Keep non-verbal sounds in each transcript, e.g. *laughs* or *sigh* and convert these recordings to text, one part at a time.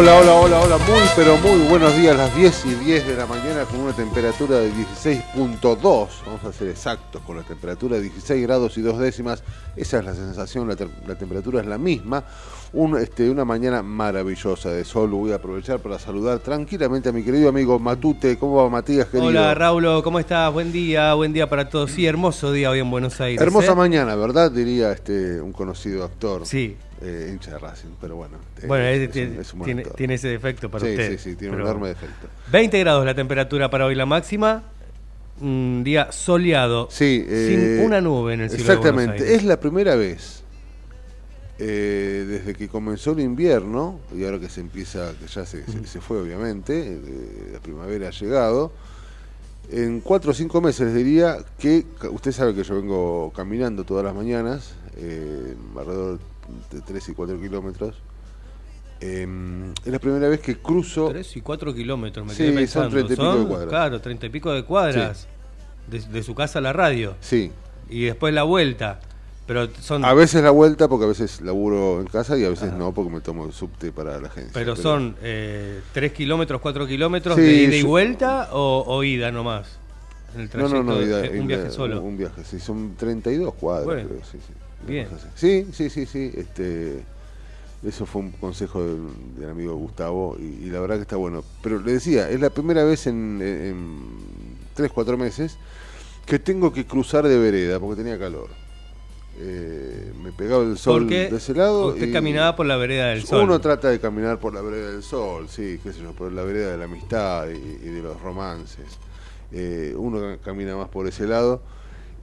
Hola, hola, hola, hola, muy pero muy buenos días, las 10 y 10 de la mañana con una temperatura de 16.2, vamos a ser exactos, con la temperatura de 16 grados y dos décimas, esa es la sensación, la, te- la temperatura es la misma, Un, este, una mañana maravillosa de sol, voy a aprovechar para saludar tranquilamente a mi querido amigo Matute, ¿cómo va Matías, querido? Hola Raulo, ¿cómo estás? Buen día, buen día para todos. Sí, hermoso día hoy en Buenos Aires. Hermosa ¿eh? mañana, ¿verdad? Diría este un conocido actor, Sí. Eh, hincha de Racing, pero bueno. eh, Bueno, es es- un- tiene, un ese defecto para sí, usted. sí, sí, tiene un enorme defecto. 20 grados la temperatura para hoy, la máxima. Un día soleado. Sí, eh, sin una nube en el cielo. Exactamente, es la primera vez eh, desde que comenzó el invierno, y ahora que se empieza, que ya se, fue obviamente, eh, la primavera ha llegado, en cuatro o cinco meses diría que, usted sabe que yo vengo caminando todas las mañanas, eh, alrededor de 3 y 4 kilómetros, eh, es la primera vez que cruzo... 3 y 4 kilómetros, me Sí, son pensando. 30 y pico de cuadras. Claro, 30 y pico de cuadras. De, de su casa a la radio. Sí, Y después la vuelta. Pero son, a veces la vuelta porque a veces laburo en casa y a veces no porque me tomo el subte para la agencia. pero son 3 kilómetros, 4 kilómetros Sí, de ida y yo- vuelta o, o ida nomás. En el No, trayecto, no, no, ida- eh, un ida- viaje solo. Un viaje, sí, son 32 cuadras, Bueno, creo, sí, sí. Bien. Sí, sí, sí, sí, este, eso fue un consejo del, del amigo Gustavo y, y la verdad que está bueno. Pero le decía, es la primera vez en, en 3, 4 meses que tengo que cruzar de vereda porque tenía calor. Eh, me pegaba el sol de ese lado. usted y caminaba por la vereda del sol. Uno trata de caminar por la vereda del sol, sí, qué sé yo, por la vereda de la amistad y, y de los romances. Eh, uno ca- camina más por ese lado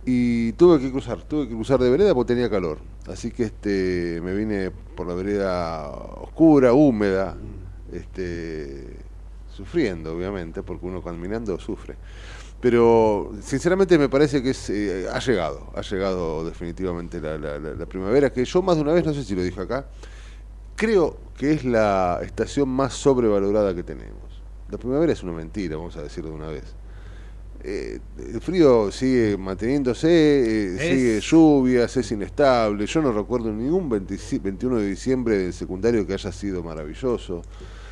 y tuve que cruzar, tuve que cruzar de vereda porque tenía calor. Así que este me vine por la vereda oscura, húmeda, este sufriendo obviamente, porque uno caminando sufre. Pero sinceramente me parece que es, eh, ha llegado, ha llegado definitivamente la, la- la- la primavera, que yo más de una vez, no sé si lo dije acá, creo que es la estación más sobrevalorada que tenemos. La primavera es una mentira, vamos a decirlo de una vez. Eh, el frío sigue manteniéndose, eh, sigue lluvias, es inestable. Yo no recuerdo ningún 25 21 de diciembre del secundario que haya sido maravilloso.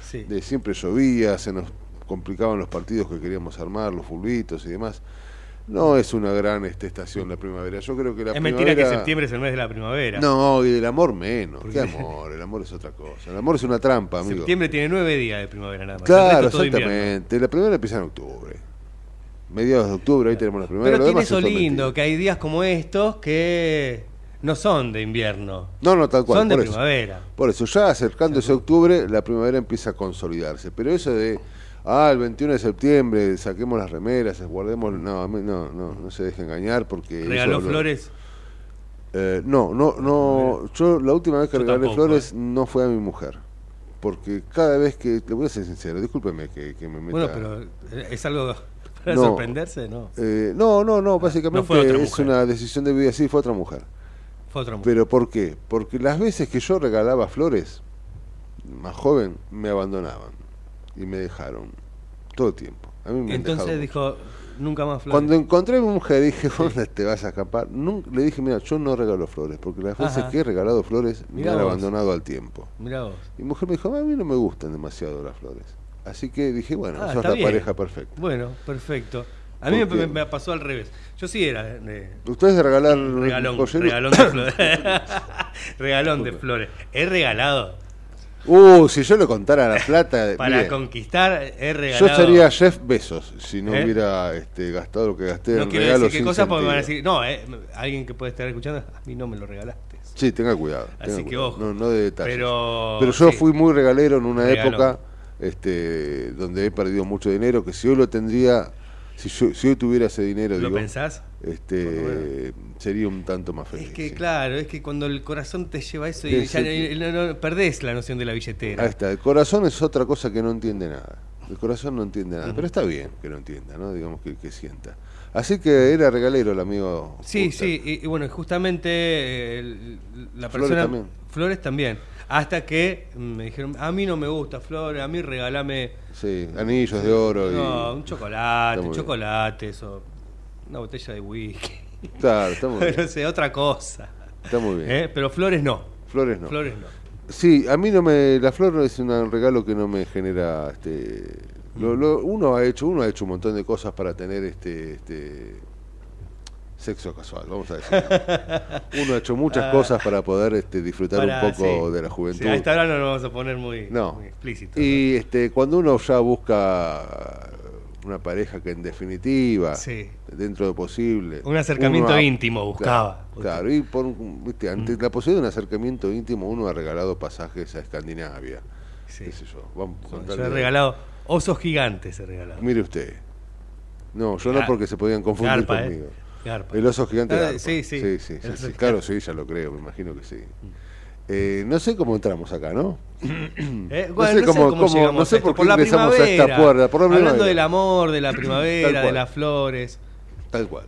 Sí. De siempre llovía, se nos complicaban los partidos que queríamos armar, los fulbitos y demás. No es una gran este, estación la primavera. Yo creo que la es mentira que primavera- septiembre es el mes de la primavera. No, y el amor menos. ¿Por ¿Qué amor? El amor es otra cosa. El amor es una trampa, amigo. Septiembre tiene nueve días de primavera nada más. Claro, exactamente. La primera empieza en octubre. Mediados de octubre, ahí tenemos la primavera. Pero tiene eso lindo, que hay días como estos que no son de invierno. No, no, tal cual. Son de por eso. primavera. Por eso, ya acercándose a octubre, la primavera empieza a consolidarse. Pero eso de, ah, el 21 de septiembre, saquemos las remeras, guardemos. No, no, no, no se deje engañar porque. ¿Regaló eso flores? Eh, no, no, no. Yo la última vez que Yo regalé tampoco, eh. flores no fue a mi mujer. Porque cada vez que. Te voy a ser sincero, discúlpeme que, que me meta. Bueno, pero eh, es algo para No. sorprenderse, ¿no? Eh, no, no, no, básicamente fue otra es mujer. una decisión de vida. Sí, fue otra mujer. Fue otra mujer. Pero ¿por qué? Porque las veces que yo regalaba flores, más joven, me abandonaban y me dejaron todo el tiempo. A mí me Entonces dijo, nunca más flores. Cuando encontré a mi mujer dije, ¿dónde te vas a escapar? Nun- le dije, mira, yo no regalo flores, porque las veces Ajá. que he regalado flores me han vos. abandonado al tiempo. Mirá vos. Y mi mujer me dijo, a mí no me gustan demasiado las flores. Así que dije, bueno, Ah, sos la bien. pareja perfecta. Bueno, perfecto. A mí me, pasó al revés. Yo sí era de, ¿Ustedes de regalar regalón, regalón de flores. *laughs* regalón de flores. He regalado. Uh, si yo le contara la plata, *laughs* Para conquistar, he yo regalado. sería Jeff Besos si no ¿Eh? hubiera este, gastado lo que gasté No en quiero regalos decir qué cosas porque me van a decir, no, eh, alguien que puede estar escuchando, a mí no me lo regalaste. Sí, tenga cuidado. Así tenga que cuidado. ojo. No, no de detalles. Pero, Pero yo sí. fui muy regalero en una época este, donde he perdido mucho dinero, que si hoy lo tendría, si, yo, si hoy tuviera ese dinero, ¿Lo digo, pensás? este, sería un tanto más feliz. Es que sí. claro, es que cuando el corazón te lleva eso y ya no, no- perdés la noción de la billetera. Ahí está, el corazón es otra cosa que no entiende nada. El corazón no entiende nada, pero está bien que no entienda, ¿no? Digamos que, que sienta. Así que era regalero el amigo. Sí, Gustav. sí, y, y bueno, justamente eh, la Flores persona... también. Flores también. Hasta que me dijeron, a mí no me gusta flores, a mí regalame... Sí, anillos de oro. No, y... un chocolate, Está muy bien. chocolates o una botella de whisky. Claro, está muy *laughs* bien. no sé, otra cosa. Está muy bien. ¿Eh? Pero flores no. Flores no. Flores no. Sí, a mí no me. La flor es un regalo que no me genera. Este, lo- lo- uno ha hecho uno ha hecho un montón de cosas para tener este, este sexo casual, vamos a decir. *laughs* Uno ha hecho muchas cosas para poder este, disfrutar Ah. Para- un poco sí. de la juventud. Sí, a esta hora no nos vamos a poner muy, No. muy explícitos. Y este, cuando uno ya busca una pareja que en definitiva, Sí. dentro de lo posible, Un acercamiento ha- íntimo buscaba. Claro, claro, y por, viste, ante la posibilidad de un acercamiento íntimo, uno ha regalado pasajes a Escandinavia. Sí. qué sé yo, vamos a Yo contarle- he regalado osos gigantes, he regalado. Mire usted. No, yo no Gar- porque se podían confundir Garpa, ¿eh? Garpa. El oso gigante. Ah, garpa. sí, sí. Sí, sí, sí, sí. Claro, sí, ya lo creo, me imagino que sí. Eh, no sé cómo entramos acá, ¿no? *clears throat* Eh, No bueno, sé cómo- cómo- llegamos no sé por qué la ingresamos a esta puerta, por la Hablando primavera. del amor, de la primavera, de las flores. Tal cual.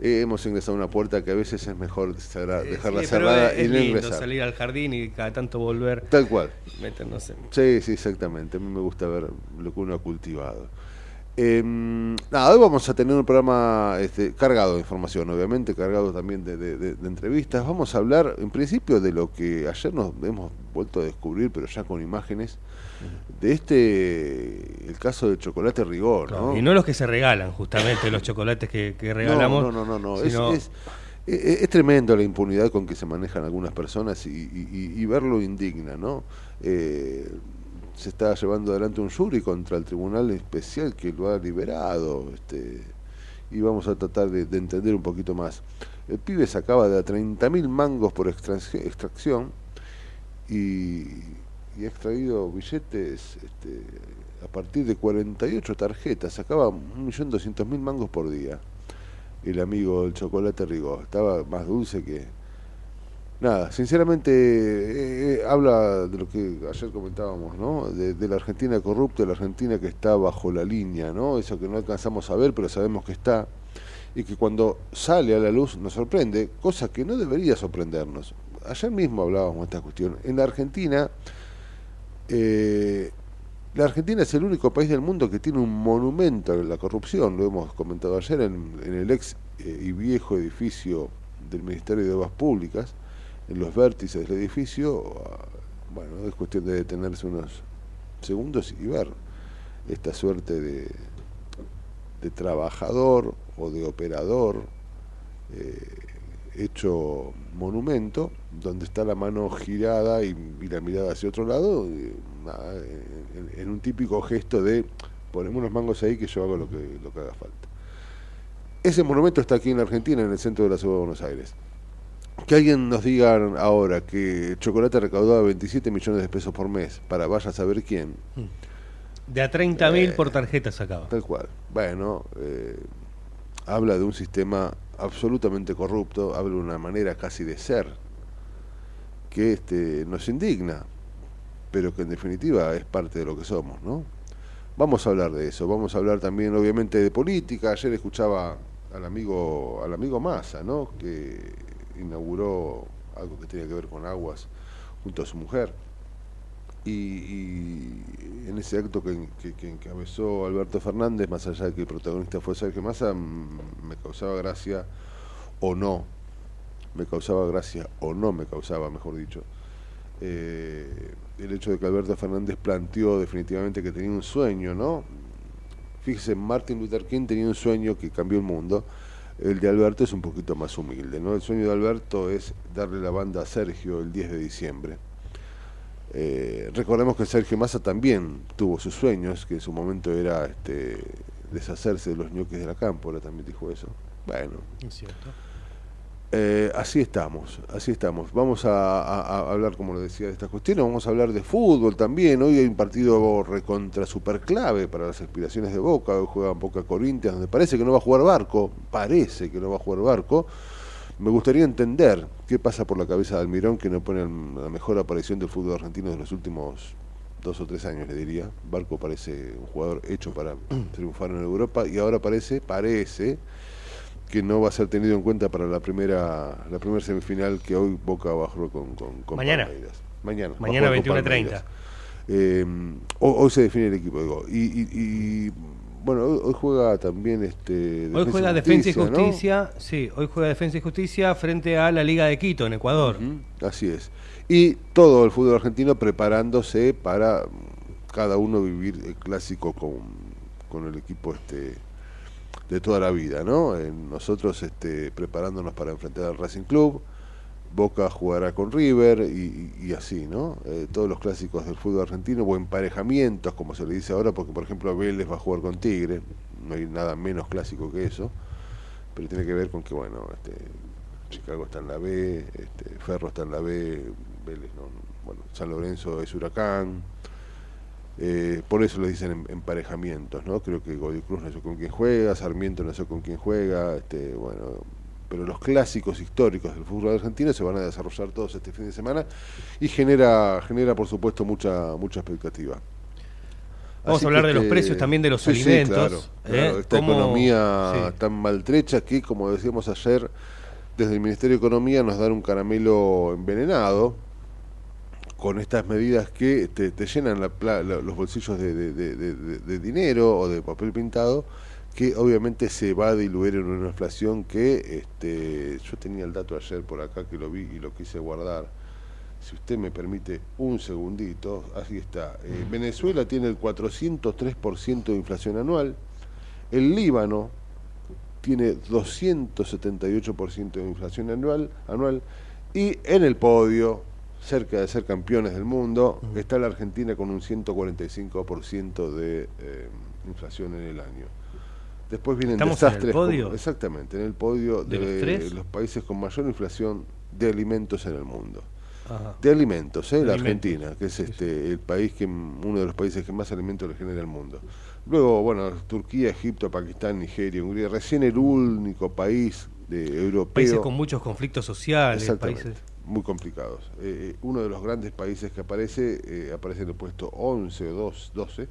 Eh, hemos ingresado a una puerta que a veces es mejor cerrar- Eh, dejarla sí, cerrada es, y es no lindo ingresar. salir al jardín y cada tanto volver, Tal cual. meternos en... Sí, sí, exactamente. A mí me gusta ver lo que uno ha cultivado. Eh, nada, hoy vamos a tener un programa este, cargado de información, obviamente, cargado también de, de- de- de entrevistas. Vamos a hablar, en principio, de lo que ayer nos hemos vuelto a descubrir, pero ya con imágenes, de este, el caso del chocolate rigor, ¿no? Y no los que se regalan, justamente, los chocolates que, que regalamos. No, no, no, no. no. Es, sino- es- es- es tremendo la impunidad con que se manejan algunas personas y, y- y- y verlo indigna, ¿no? Eh, se está llevando adelante un jury contra el tribunal especial que lo ha liberado, este, y vamos a tratar de, de entender un poquito más. El pibe sacaba de a 30.000 mangos por extracción y, ha extraído billetes este, a partir de 48 tarjetas, sacaba 1.200.000 mangos por día el amigo del chocolate Rigó. Estaba más dulce que. Nada, sinceramente eh, eh, habla de lo que ayer comentábamos, ¿no? De, de la Argentina corrupta, de la Argentina que está bajo la línea, ¿no? Eso que no alcanzamos a ver, pero sabemos que está. Y que cuando sale a la luz nos sorprende, cosa que no debería sorprendernos. Ayer mismo hablábamos de esta cuestión. En la Argentina, eh, la Argentina es el único país del mundo que tiene un monumento a la corrupción, lo hemos comentado ayer en, en el ex eh, y viejo edificio del Ministerio de Obras Públicas, en los vértices del edificio. ah, Bueno, es cuestión de detenerse unos segundos y ver esta suerte de, trabajador o de operador eh, hecho monumento, donde está la mano girada y, la mirada hacia otro lado, en, en un típico gesto de ponemos unos mangos ahí que yo hago lo que, lo que haga falta. Ese monumento está aquí en la Argentina, en el centro de la ciudad de Buenos Aires. Que alguien nos diga ahora que Chocolate recaudaba 27 millones de pesos por mes para vaya a saber quién, De a 30 mil Eh, por tarjeta sacaba. tal cual. Bueno, eh, habla de un sistema absolutamente corrupto, habla de una manera casi de ser que este, nos indigna, pero que en definitiva es parte de lo que somos, ¿no? Vamos a hablar de eso, vamos a hablar también obviamente de política. Ayer escuchaba al amigo, al amigo Massa, ¿no? Que inauguró algo que tenía que ver con aguas junto a su mujer. Y, y en ese acto que, que- encabezó Alberto Fernández, más allá de que el protagonista fue Sergio Massa, me causaba gracia o no, me causaba gracia o no me causaba, mejor dicho, eh, el hecho de que Alberto Fernández planteó definitivamente que tenía un sueño, ¿no? Fíjese, Martin Luther King tenía un sueño que cambió el mundo. El de Alberto es un poquito más humilde, ¿no? El sueño de Alberto es darle la banda a Sergio el 10 de diciembre. Eh, recordemos que Sergio Massa también tuvo sus sueños, que en su momento era este, deshacerse de los ñoques de la cámpora, también dijo eso. Bueno, Es cierto. Eh, así estamos, así estamos. Vamos a, hablar, como lo decía, de estas cuestiones. Vamos a hablar de fútbol también. Hoy hay un partido recontra super clave para las aspiraciones de Boca. Hoy juega Boca Corinthians, donde parece que no va a jugar Barco. Parece que no va a jugar Barco. Me gustaría entender qué pasa por la cabeza de Almirón, que no pone la mejor aparición del fútbol argentino de los últimos dos o tres años, le diría. Barco parece un jugador hecho para *clears throat* triunfar en Europa y ahora parece, parece que no va a ser tenido en cuenta para la primera la primera semifinal que hoy Boca va a jugar con, con, con Mañana. Palmeiras. Mañana. Mañana jugar con 21:30. Palmeiras. Eh, hoy, hoy se define el equipo, digo. Y, y- y, bueno, hoy, hoy juega también este Hoy juega Defensa y ¿no? Justicia, sí, hoy juega Defensa y Justicia frente a la Liga de Quito en Ecuador. Así es. Y todo el fútbol argentino preparándose para cada uno vivir el clásico con, con el equipo este de toda la vida, ¿no? Eh, nosotros este, preparándonos para enfrentar al Racing Club, Boca jugará con River y, así, ¿no? Eh, todos los clásicos del fútbol argentino o emparejamientos, como se le dice ahora, porque por ejemplo Vélez va a jugar con Tigre, no hay nada menos clásico que eso, pero tiene que ver con que, bueno, este, Chicago está en la B, este, Ferro está en la B, Vélez no, bueno, San Lorenzo es Huracán, eh, por eso le dicen em- emparejamientos, ¿no? Creo que Godoy Cruz no sé con quién juega, Sarmiento no sé con quién juega, este, bueno, pero los clásicos históricos del fútbol argentino se van a desarrollar todos este fin de semana y genera, genera por supuesto mucha, mucha expectativa. Vamos Así a hablar que de los precios también de los sí, sí, alimentos, claro, ¿eh? claro, esta Cómo- economía sí. tan maltrecha que, como decíamos ayer, desde el Ministerio de Economía nos dan un caramelo envenenado con estas medidas que te, te llenan la la- los bolsillos de, de- de- de- de- de dinero o de papel pintado que obviamente se va a diluir en una inflación que este, yo tenía el dato ayer por acá que lo vi y lo quise guardar. Si usted me permite un segundito, así está. Eh, Venezuela tiene el 403% de inflación anual, el Líbano tiene 278% de inflación anual, anual. Y en el podio, cerca de ser campeones del mundo, está la Argentina con un 145% de eh, inflación en el año. Después vienen ¿Estamos en el desastres. podio? como- exactamente, en el podio ¿De de, los países con mayor inflación de alimentos en el mundo. Ajá. De alimentos, ¿eh? La alimentos. Argentina, que es este el país que uno de los países que más alimentos le genera al mundo. Luego, bueno, Turquía, Egipto, Pakistán, Nigeria, Hungría, recién el único país de europeo Países con muchos conflictos sociales, países... muy complicados. Eh, eh, uno de los grandes países que aparece, eh, aparece en el puesto 11 o 2, 12,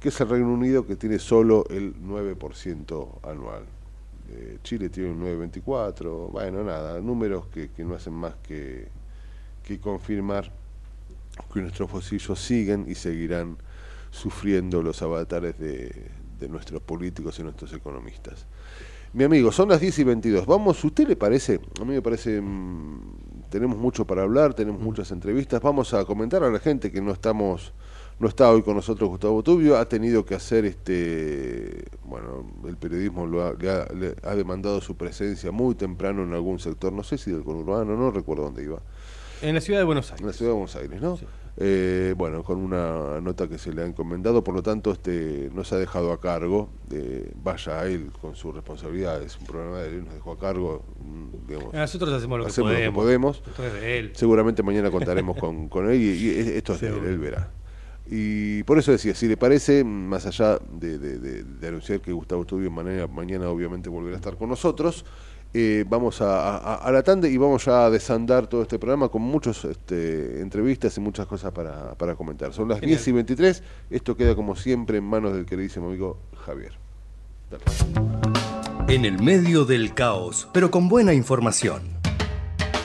que es el Reino Unido, que tiene solo el 9% anual. Eh, Chile tiene un 9,24, bueno, nada, números que, que no hacen más que, que confirmar que nuestros bolsillos siguen y seguirán sufriendo los avatares de, de nuestros políticos y nuestros economistas. Mi amigo, son las 10 y 22. Vamos, ¿usted le parece? A mí me parece, mm, tenemos mucho para hablar, tenemos muchas entrevistas. Vamos a comentar a la gente que no estamos, no está hoy con nosotros Gustavo Tubio, ha tenido que hacer este, bueno, el periodismo lo ha, le ha, le ha demandado su presencia muy temprano en algún sector, no sé si del conurbano, no recuerdo dónde iba En la ciudad de Buenos en Aires. la ciudad de Buenos Aires, ¿no? Eh, bueno, con una nota que se le ha encomendado, por lo tanto, este no se ha dejado a cargo, eh, vaya a él con su responsabilidad, es un problema de él, nos dejó a cargo, mm, digamos, Nosotros hacemos lo que hacemos lo que podemos. de él. Seguramente mañana contaremos con, *laughs* con él y, y esto es de él, él verá. Y por eso decía, si le parece, más allá de, de- de- de anunciar que Gustavo Estudio mañana, mañana obviamente volverá a estar con nosotros, eh, vamos a, a- a la tanda y vamos ya a desandar todo este programa con muchas entrevistas y muchas cosas para, para comentar. Son las Genial. 10 y 23, esto queda como siempre en manos del queridísimo amigo Javier. Dale. En el medio del caos, pero con buena información.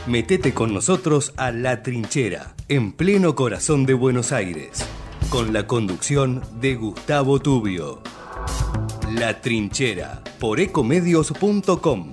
Metete con nosotros a La Trinchera, en pleno corazón de Buenos Aires, con la conducción de Gustavo Tubio. La Trinchera, por ecomedios.com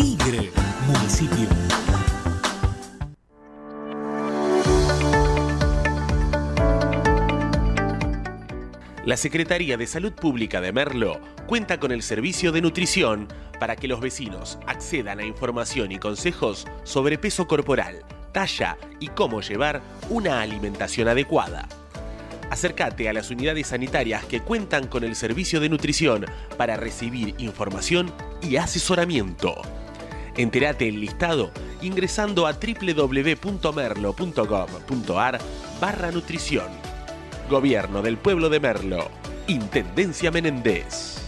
Tigre Municipio. La Secretaría de Salud Pública de Merlo cuenta con el servicio de nutrición para que los vecinos accedan a información y consejos sobre peso corporal, talla y cómo llevar una alimentación adecuada. Acércate a las unidades sanitarias que cuentan con el servicio de nutrición para recibir información y asesoramiento. Entérate el listado ingresando a www.merlo.gov.ar barra nutrición. Gobierno del Pueblo de Merlo. Intendencia Menéndez.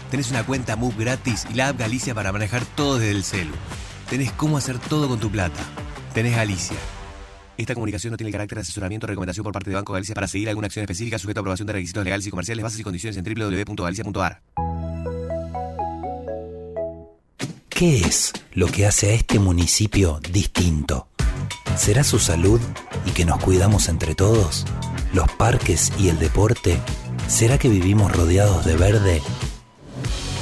Tenés una cuenta Move gratis y la app Galicia para manejar todo desde el celu. Tenés cómo hacer todo con tu plata. Tenés Galicia. Esta comunicación no tiene el carácter de asesoramiento o recomendación por parte de Banco Galicia para seguir alguna acción específica sujeta a aprobación de requisitos legales y comerciales, bases y condiciones en www.galicia.ar. ¿Qué es lo que hace a este municipio distinto? ¿Será su salud y que nos cuidamos entre todos? ¿Los parques y el deporte? ¿Será que vivimos rodeados de verde?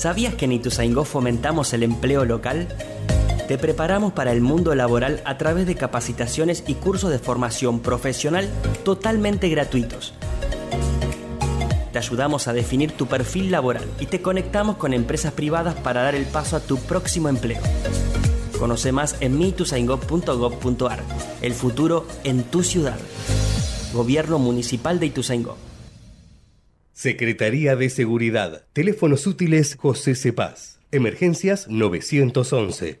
¿Sabías que en Ituzaingó fomentamos el empleo local? Te preparamos para el mundo laboral a través de capacitaciones y cursos de formación profesional totalmente gratuitos. Te ayudamos a definir tu perfil laboral y te conectamos con empresas privadas para dar el paso a tu próximo empleo. Conoce más en mituzaingó.gov.ar. El futuro en tu ciudad. Gobierno Municipal de Ituzaingó. Secretaría de Seguridad. Teléfonos útiles José Cepaz. Emergencias 911.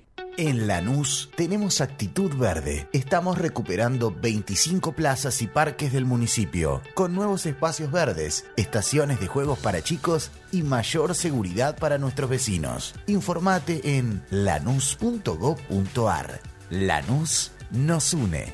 En Lanús tenemos actitud verde. Estamos recuperando 25 plazas y parques del municipio, con nuevos espacios verdes, estaciones de juegos para chicos y mayor seguridad para nuestros vecinos. Informate en lanús.gov.ar. Lanús nos une.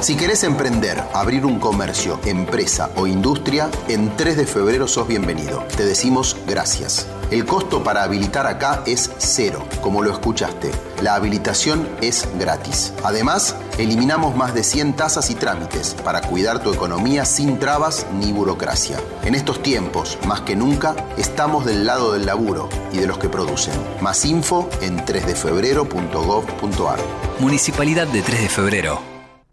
Si querés emprender, abrir un comercio, empresa o industria, en 3 de febrero sos bienvenido. Te decimos gracias. El costo para habilitar acá es cero, como lo escuchaste. La habilitación es gratis. Además, eliminamos más de 100 tasas y trámites para cuidar tu economía sin trabas ni burocracia. En estos tiempos, más que nunca, estamos del lado del laburo y de los que producen. Más info en 3defebrero.gov.ar. Municipalidad de 3 de febrero.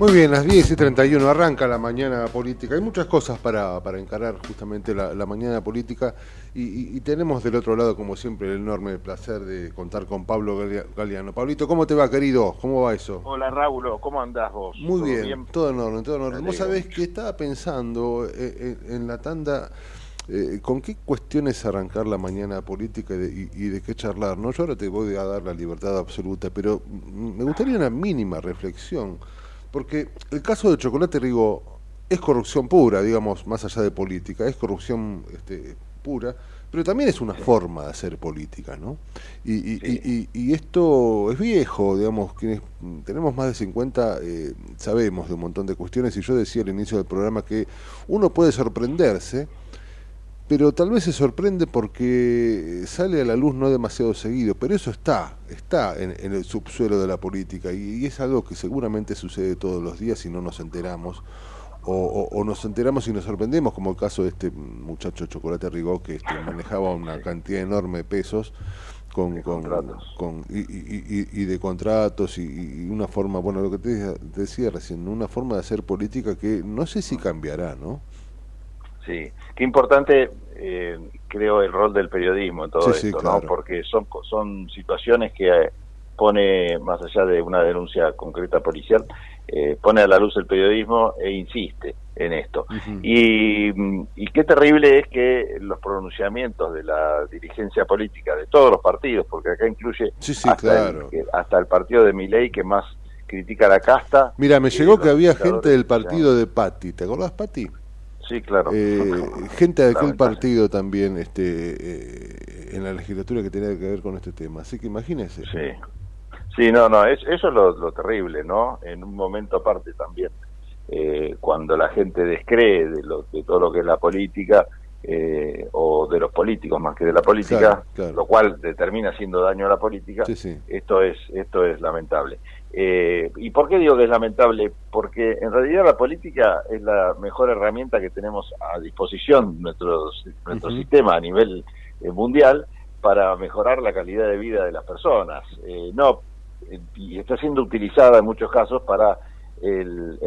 Muy bien, las 10 y 31 arranca la mañana política. Hay muchas cosas para, para encarar justamente la, la mañana política y, y- y tenemos del otro lado, como siempre, el enorme placer de contar con Pablo Galeano. Pablito, ¿cómo te va, querido? ¿Cómo va eso? Hola Raúl, ¿cómo andás vos? Muy ¿Todo bien, todo en orden, todo en orden. Vos sabés que estaba pensando eh, en, en la tanda eh, con qué cuestiones arrancar la mañana política y de, y- y de qué charlar. ¿no? Yo ahora te voy a dar la libertad absoluta, pero me gustaría una mínima reflexión, porque el caso de Chocolate Rigo es corrupción pura, digamos, más allá de política, es corrupción este, pura, pero también es una forma de hacer política, ¿no? Y, y- y- y- y esto es viejo, digamos, quienes tenemos más de 50 eh, sabemos de un montón de cuestiones, y yo decía al inicio del programa que uno puede sorprenderse, pero tal vez se sorprende porque sale a la luz no demasiado seguido, pero eso está, está en, en el subsuelo de la política y, y es algo que seguramente sucede todos los días y no nos enteramos, o, o- o nos enteramos y nos sorprendemos, como el caso de este muchacho Chocolate Rigó que este, manejaba una cantidad enorme de pesos con, con, con- y, y- de contratos y, y una forma, bueno, lo que te decía, te decía recién, una forma de hacer política que no sé si cambiará, ¿no? Sí, qué importante eh, creo el rol del periodismo en todo Sí, sí, esto, claro. ¿no? Porque son, son situaciones que eh, pone, más allá de una denuncia concreta policial, eh, pone a la luz el periodismo e insiste en esto. y, y qué terrible es que los pronunciamientos de la dirigencia política de todos los partidos, porque acá incluye Sí, hasta, claro. el, hasta el partido de Milei que más critica la casta. Mira, me eh, llegó que había gente del partido de Patti, ¿te acordás, Patti? Sí, claro. Eh, *laughs* gente de aquel partido también este, eh, en la legislatura que tenía que ver con este tema. Así que imagínese. Sí. Sí, no, no, es, eso es lo, lo terrible, ¿no? En un momento aparte también, eh, cuando la gente descree de, lo, de todo lo que es la política, eh, o de los políticos más que de la política, Claro, claro. lo cual le termina haciendo daño a la política, Sí, sí. esto es esto es lamentable. Eh, ¿Y por qué digo que es lamentable? Porque en realidad la política es la mejor herramienta que tenemos a disposición nuestro, nuestro sistema a nivel eh, mundial para mejorar la calidad de vida de las personas. Eh, no y está siendo utilizada en muchos casos para el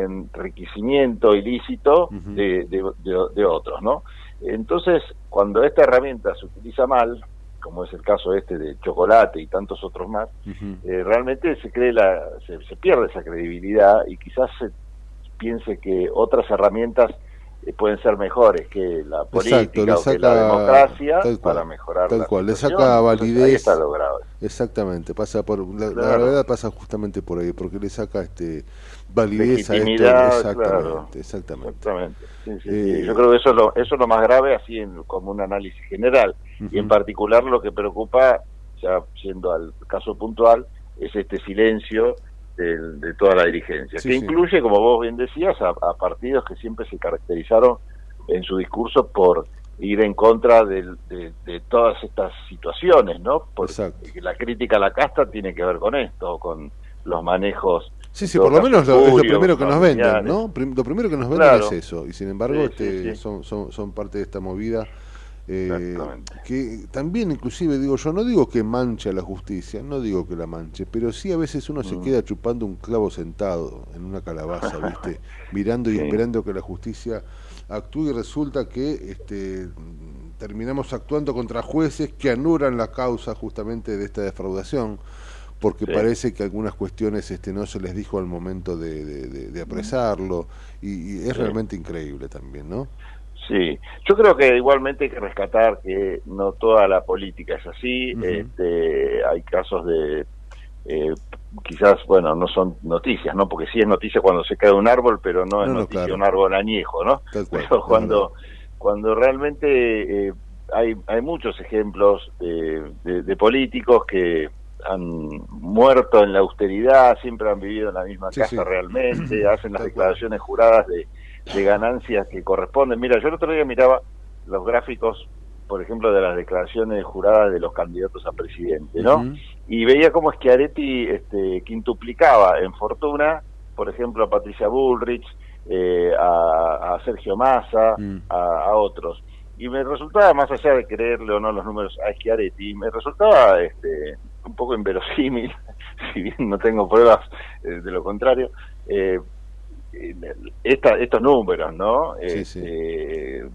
enriquecimiento ilícito de, de- de- de otros, ¿no? Entonces, cuando esta herramienta se utiliza mal, como es el caso este de chocolate y tantos otros más, eh, realmente se cree la, se, se pierde esa credibilidad y quizás se piense que otras herramientas eh, pueden ser mejores que la política Exacto, o que la democracia cual, para mejorar tal la cual, le saca Entonces, validez. ahí está lo grave. Exactamente, pasa por la, la Claro. verdad pasa justamente por ahí, porque le saca este validez a esto. Exactamente, claro. exactamente. Exactamente. Sí, sí, Eh, sí. Yo creo que eso es lo, eso es lo más grave, así en, como un análisis general. Y en particular lo que preocupa, ya siendo al caso puntual, es este silencio del- de toda la dirigencia, que incluye, como vos bien decías, a, a partidos que siempre se caracterizaron en su discurso por ir en contra de, de todas estas situaciones, ¿no? Porque la crítica a la casta tiene que ver con esto, con los manejos. Sí, sí, por lo menos lo, es lo primero que nos venden. ¿no? Lo primero que nos venden Claro. es eso, y sin embargo Sí, este, sí, sí. Son, son, son parte de esta movida. eh, que también inclusive digo yo no digo que manche a la justicia no digo que la manche pero sí a veces uno se Mm. queda chupando un clavo sentado en una calabaza viste *laughs* mirando y esperando que la justicia actúe y resulta que este terminamos actuando contra jueces que anulan la causa justamente de esta defraudación porque Sí. parece que algunas cuestiones este no se les dijo al momento de, de- apresarlo y, y es Sí. realmente increíble también no Sí, yo creo que igualmente hay que rescatar que no toda la política es así. Este, hay casos de, eh, quizás, bueno, no son noticias, ¿no? Porque sí es noticia cuando se cae un árbol, pero no es No, no, noticia claro. un árbol añejo, ¿no? Cual, Pero cuando, cuando realmente eh, hay, hay muchos ejemplos de, de- de políticos que han muerto en la austeridad, siempre han vivido en la misma casa sí. realmente, *clears throat* hacen las declaraciones juradas de, de ganancias que corresponden. Mira, yo el otro día miraba los gráficos, por ejemplo, de las declaraciones juradas de los candidatos a presidente, ¿no? Y veía cómo Schiaretti este, quintuplicaba en fortuna, por ejemplo, a Patricia Bullrich, eh, a, a Sergio Massa, Mm. a, a otros. Y me resultaba, más allá de creerle o no los números a Schiaretti, me resultaba este, un poco inverosímil, *laughs* si bien no tengo pruebas eh, de lo contrario, eh, esta, estos números, ¿no? Sí, sí. Este,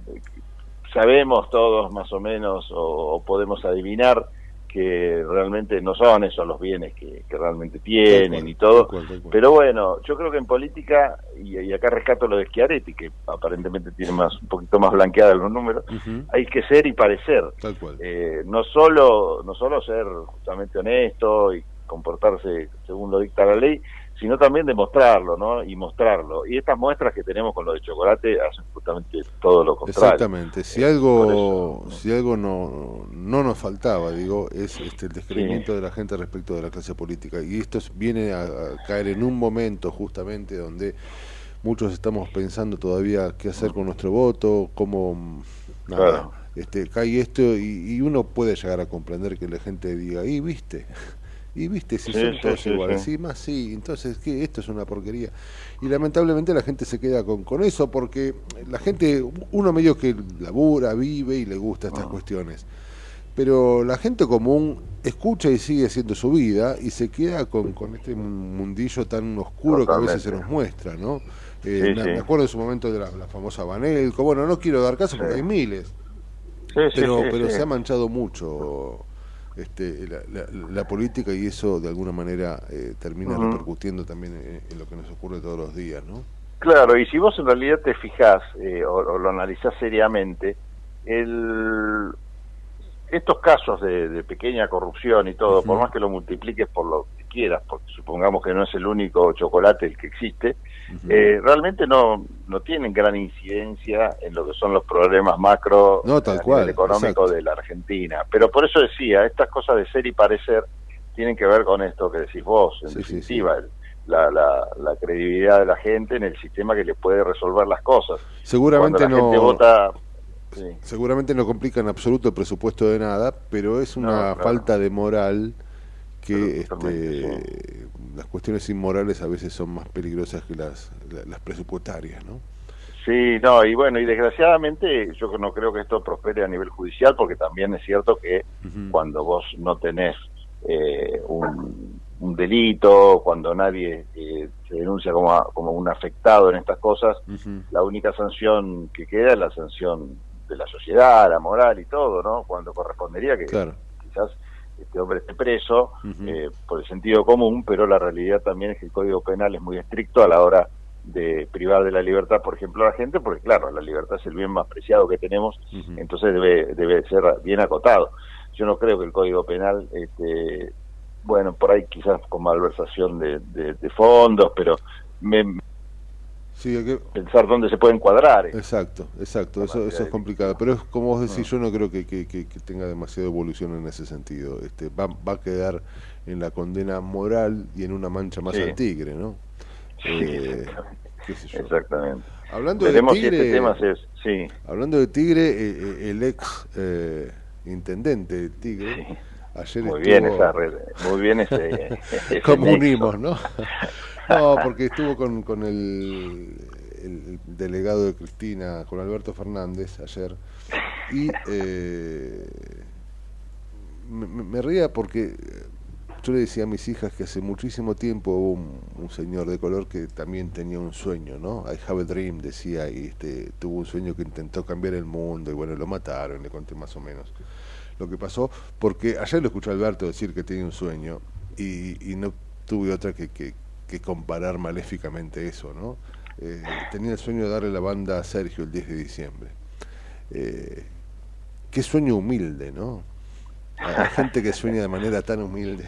sabemos todos más o menos o, o podemos adivinar que realmente no son esos los bienes que, que realmente tienen y todo. Pero bueno, yo creo que en política, y, y acá rescato lo de Schiaretti, que aparentemente tiene más un poquito más blanqueados los números, hay que ser y parecer. Tal cual. Eh, no solo no solo ser justamente honesto y comportarse según lo dicta la ley, sino también demostrarlo, ¿no? Y mostrarlo. Y estas muestras que tenemos con lo de chocolate hacen justamente todo lo contrario. Exactamente. Si algo, si algo no, no nos faltaba, digo, es este el descreimiento de la gente respecto de la clase política. Y esto es- viene a, a caer en un momento justamente donde muchos estamos pensando todavía qué hacer con nuestro voto, cómo nada, Claro. este, cae esto y, y uno puede llegar a comprender que la gente diga, y viste, y viste, si Sí, son sí, todos sí, iguales, sí. más sí, entonces ¿qué? esto es una porquería. Y lamentablemente la gente se queda con, con eso porque la gente, uno medio que labura, vive y le gusta Ah. estas cuestiones. Pero la gente común escucha y sigue haciendo su vida y se queda con, con este mundillo tan oscuro que a veces se nos muestra, ¿no? Eh, me, acuerdo en su momento de la, la famosa Banelco, bueno, no quiero dar caso porque hay miles, pero, pero se ha manchado mucho este, la, la- la política y eso de alguna manera eh, termina repercutiendo también en, en lo que nos ocurre todos los días, ¿no? Claro, y si vos en realidad te fijás eh, o, o lo analizás seriamente, el, estos casos de, de pequeña corrupción y todo, por más que lo multipliques por lo que quieras, porque supongamos que no es el único chocolate el que existe, eh, realmente no, no tienen gran incidencia en lo que son los problemas macro No, tal a nivel cual, económico exacto. de la Argentina. Pero por eso decía, estas cosas de ser y parecer tienen que ver con esto que decís vos, en definitiva, el- La, la, la credibilidad de la gente en el sistema que le puede resolver las cosas. Seguramente Cuando la no. gente vota Seguramente no complica en absoluto el presupuesto de nada, pero es una No, claro. falta de moral que este, las cuestiones inmorales a veces son más peligrosas que las, la- las presupuestarias, ¿no? Sí, no, y bueno, y desgraciadamente yo no creo que esto prospere a nivel judicial, porque también es cierto que cuando vos no tenés eh, un, un delito, cuando nadie eh, se denuncia como, a- como un afectado en estas cosas, la única sanción que queda es la sanción de la sociedad, la moral y todo, ¿no? Cuando correspondería que quizás este hombre esté preso eh, por el sentido común, pero la realidad también es que el Código Penal es muy estricto a la hora de privar de la libertad, por ejemplo, a la gente, porque claro, la libertad es el bien más preciado que tenemos, entonces debe, debe ser bien acotado. Yo no creo que el Código Penal, este, bueno, por ahí quizás con malversación de, de- de fondos, pero me, Sí, hay que- pensar dónde se puede encuadrar. eh. Exacto, exacto, eso, eso es complicado, pero es como vos decís, yo no creo que, que- que- que tenga demasiada evolución en ese sentido, este, va, va a quedar en la condena moral y en una mancha más Sí. al tigre, ¿no? Sí, Eh, exactamente. qué sé yo. Exactamente. Hablando Veremos de si tigre, este tema es, sí. hablando de tigre, eh, eh, el ex eh, intendente de tigre, ayer Muy estuvo... bien esa red, muy bien ese, *laughs* ese Como nexo. ¿no? No, *laughs* porque estuvo con, con el, el delegado de Cristina, con Alberto Fernández, ayer, y eh, me, me- ría porque yo le decía a mis hijas que hace muchísimo tiempo hubo un, un señor de color que también tenía un sueño, ¿no? I have a dream, decía, y este, tuvo un sueño que intentó cambiar el mundo, y bueno, lo mataron, le conté más o menos lo que pasó, porque ayer lo escuché a Alberto decir que tenía un sueño y, y no tuve otra que, que, que comparar maléficamente eso, ¿no? Eh, tenía el sueño de darle la banda a Sergio el 10 de diciembre. Eh, qué sueño humilde, ¿no? Hay gente que sueña de manera tan humilde.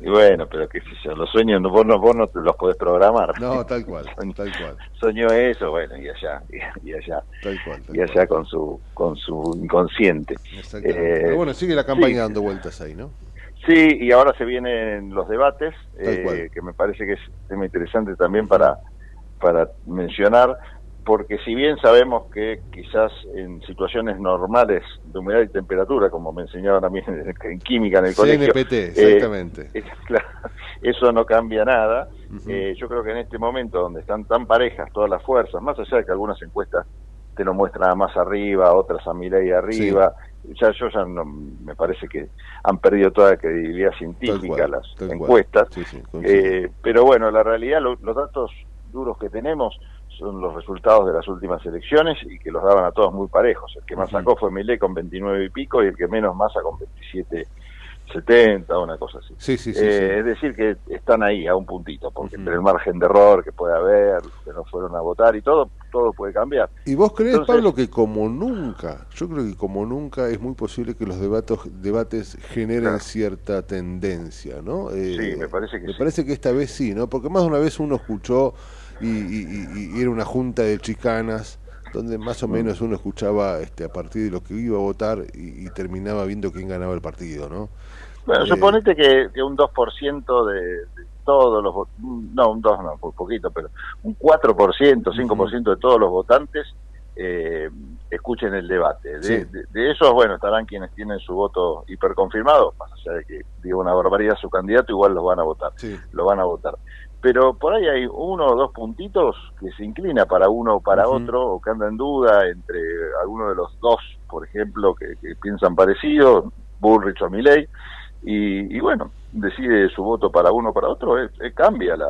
Y bueno, pero qué sé yo, los sueños no- vos no, vos no los podés programar. No, tal cual, *laughs* tal cual. Soñó eso, bueno, y allá, y, y allá, Tal cual, tal y allá con su, con su inconsciente. Exactamente. Eh, Pero bueno, sigue la campaña sí. dando vueltas ahí, ¿no? Sí, y ahora se vienen los debates, eh, que me parece que es tema interesante también para, para mencionar, porque si bien sabemos que quizás en situaciones normales de humedad y temperatura, como me enseñaban a mí en, química en el colegio, CNPT, eh, exactamente. *laughs* eso no cambia nada. Eh, yo creo que en este momento donde están tan parejas todas las fuerzas, más allá de que algunas encuestas te lo muestran a más arriba, otras a Milei arriba, ya yo ya no, me parece que han perdido toda la credibilidad científica cual, las encuestas. Sí, sí, coincido. Eh, pero bueno, la realidad, lo- los datos duros que tenemos son los resultados de las últimas elecciones y que los daban a todos muy parejos. El que más sacó fue Milei con 29 y pico y el que menos masa con 27 70, una cosa así. Sí, sí, sí, Eh. Es decir, que están ahí a un puntito, porque entre el margen de error que puede haber, que no fueron a votar y todo, todo puede cambiar. ¿Y vos crees, Entonces- Pablo, que como nunca, yo creo que como nunca es muy posible que los debatos, debates generen cierta tendencia, ¿no? Eh, Sí, me parece que Me parece que esta vez sí, ¿no? Porque más de una vez uno escuchó y, y- y- y era una junta de chicanas donde más o Mm. menos uno escuchaba este, a partir de lo que iba a votar y, y terminaba viendo quién ganaba el partido, ¿no? Bueno, Eh, suponete que, que un 2% de, de todos los no, un 2 no, por poquito, pero un 4%, 5% de todos los votantes eh, escuchen el debate. De, Sí. de- de esos, bueno, estarán quienes tienen su voto hiperconfirmado, más allá de que diga una barbaridad su candidato, igual los van a votar. Lo van a votar. Pero por ahí hay uno o dos puntitos que se inclina para uno o para otro, o que anda en duda entre alguno de los dos, por ejemplo, que, que piensan parecido, Bullrich o Milley, y, y bueno, decide su voto para uno o para otro, eh, eh, cambia la...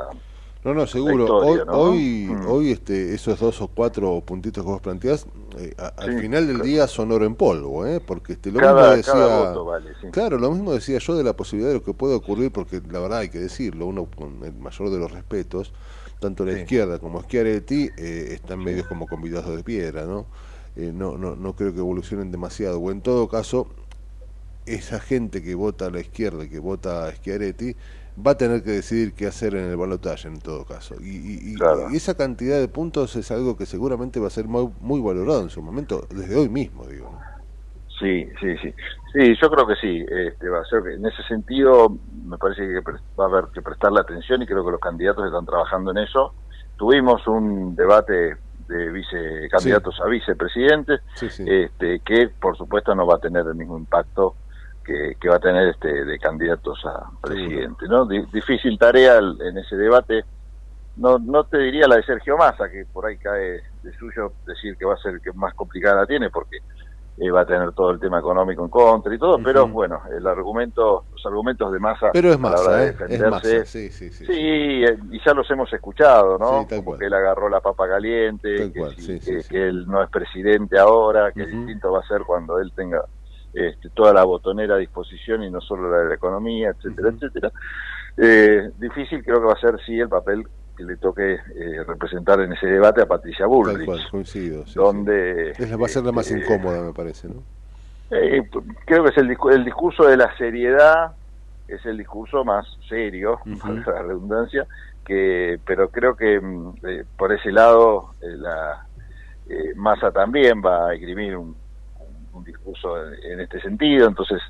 No, no, seguro. historia, hoy, ¿no? hoy, Mm. hoy, este, esos dos o cuatro puntitos que vos planteás eh, a- al final del claro. día son oro en polvo, ¿eh? porque este, lo Cada- mismo cada decía, voto vale, sí. claro, lo mismo decía yo de la posibilidad de lo que puede ocurrir, porque la verdad hay que decirlo, uno con el mayor de los respetos, tanto la izquierda como Schiaretti eh, están medios como convidados de piedra, ¿no? Eh, no, no, no creo que evolucionen demasiado, o en todo caso, esa gente que vota a la izquierda y que vota a Schiaretti va a tener que decidir qué hacer en el balotaje en todo caso. Y, y- y- Claro. y esa cantidad de puntos es algo que seguramente va a ser muy, muy valorado en su momento, desde hoy mismo, digo. Sí, sí, sí. Sí, yo creo que sí. Este, va a ser, en ese sentido, me parece que va a haber que prestarle atención y creo que los candidatos están trabajando en eso. Tuvimos un debate de vice candidatos a vicepresidentes, Sí, sí. este, que por supuesto no va a tener el mismo impacto que, que va a tener este de candidatos a presidente, ¿no? Di- difícil tarea en ese debate. No, no te diría la de Sergio Massa, que por ahí cae de suyo decir que va a ser que más complicada la tiene, porque eh, va a tener todo el tema económico en contra y todo, pero bueno, el argumento, los argumentos de Massa Pero es a la hora ¿eh? Es defenderse, Massa, sí, sí, sí. Sí, eh, y ya los hemos escuchado, ¿no? Sí, Como cual. que él agarró la papa caliente, que, cual, sí, que- él no es presidente ahora, que distinto va a ser cuando él tenga este, toda la botonera a disposición y no solo la de la economía, etcétera, etcétera. Eh, difícil creo que va a ser, sí, el papel que le toque eh, representar en ese debate a Patricia Tal Bullrich, cual, coincido. sí, donde... sí. Es la- va a ser la más este, incómoda, me parece, ¿no? eh, creo que es el, el discurso de la seriedad, es el discurso más serio, *laughs* valga la redundancia, que pero creo que mm, eh, por ese lado eh, la Massa también va a escribir un, un discurso en, en este sentido, entonces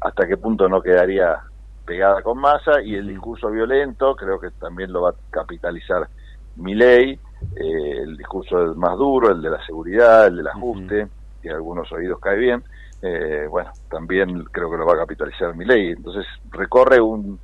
hasta qué punto no quedaría pegada con Massa y el discurso violento creo que también lo va a capitalizar Milei, eh, el discurso más duro, el de la seguridad, el del ajuste, que a algunos oídos cae bien, eh, bueno, también creo que lo va a capitalizar Milei. Entonces recorre un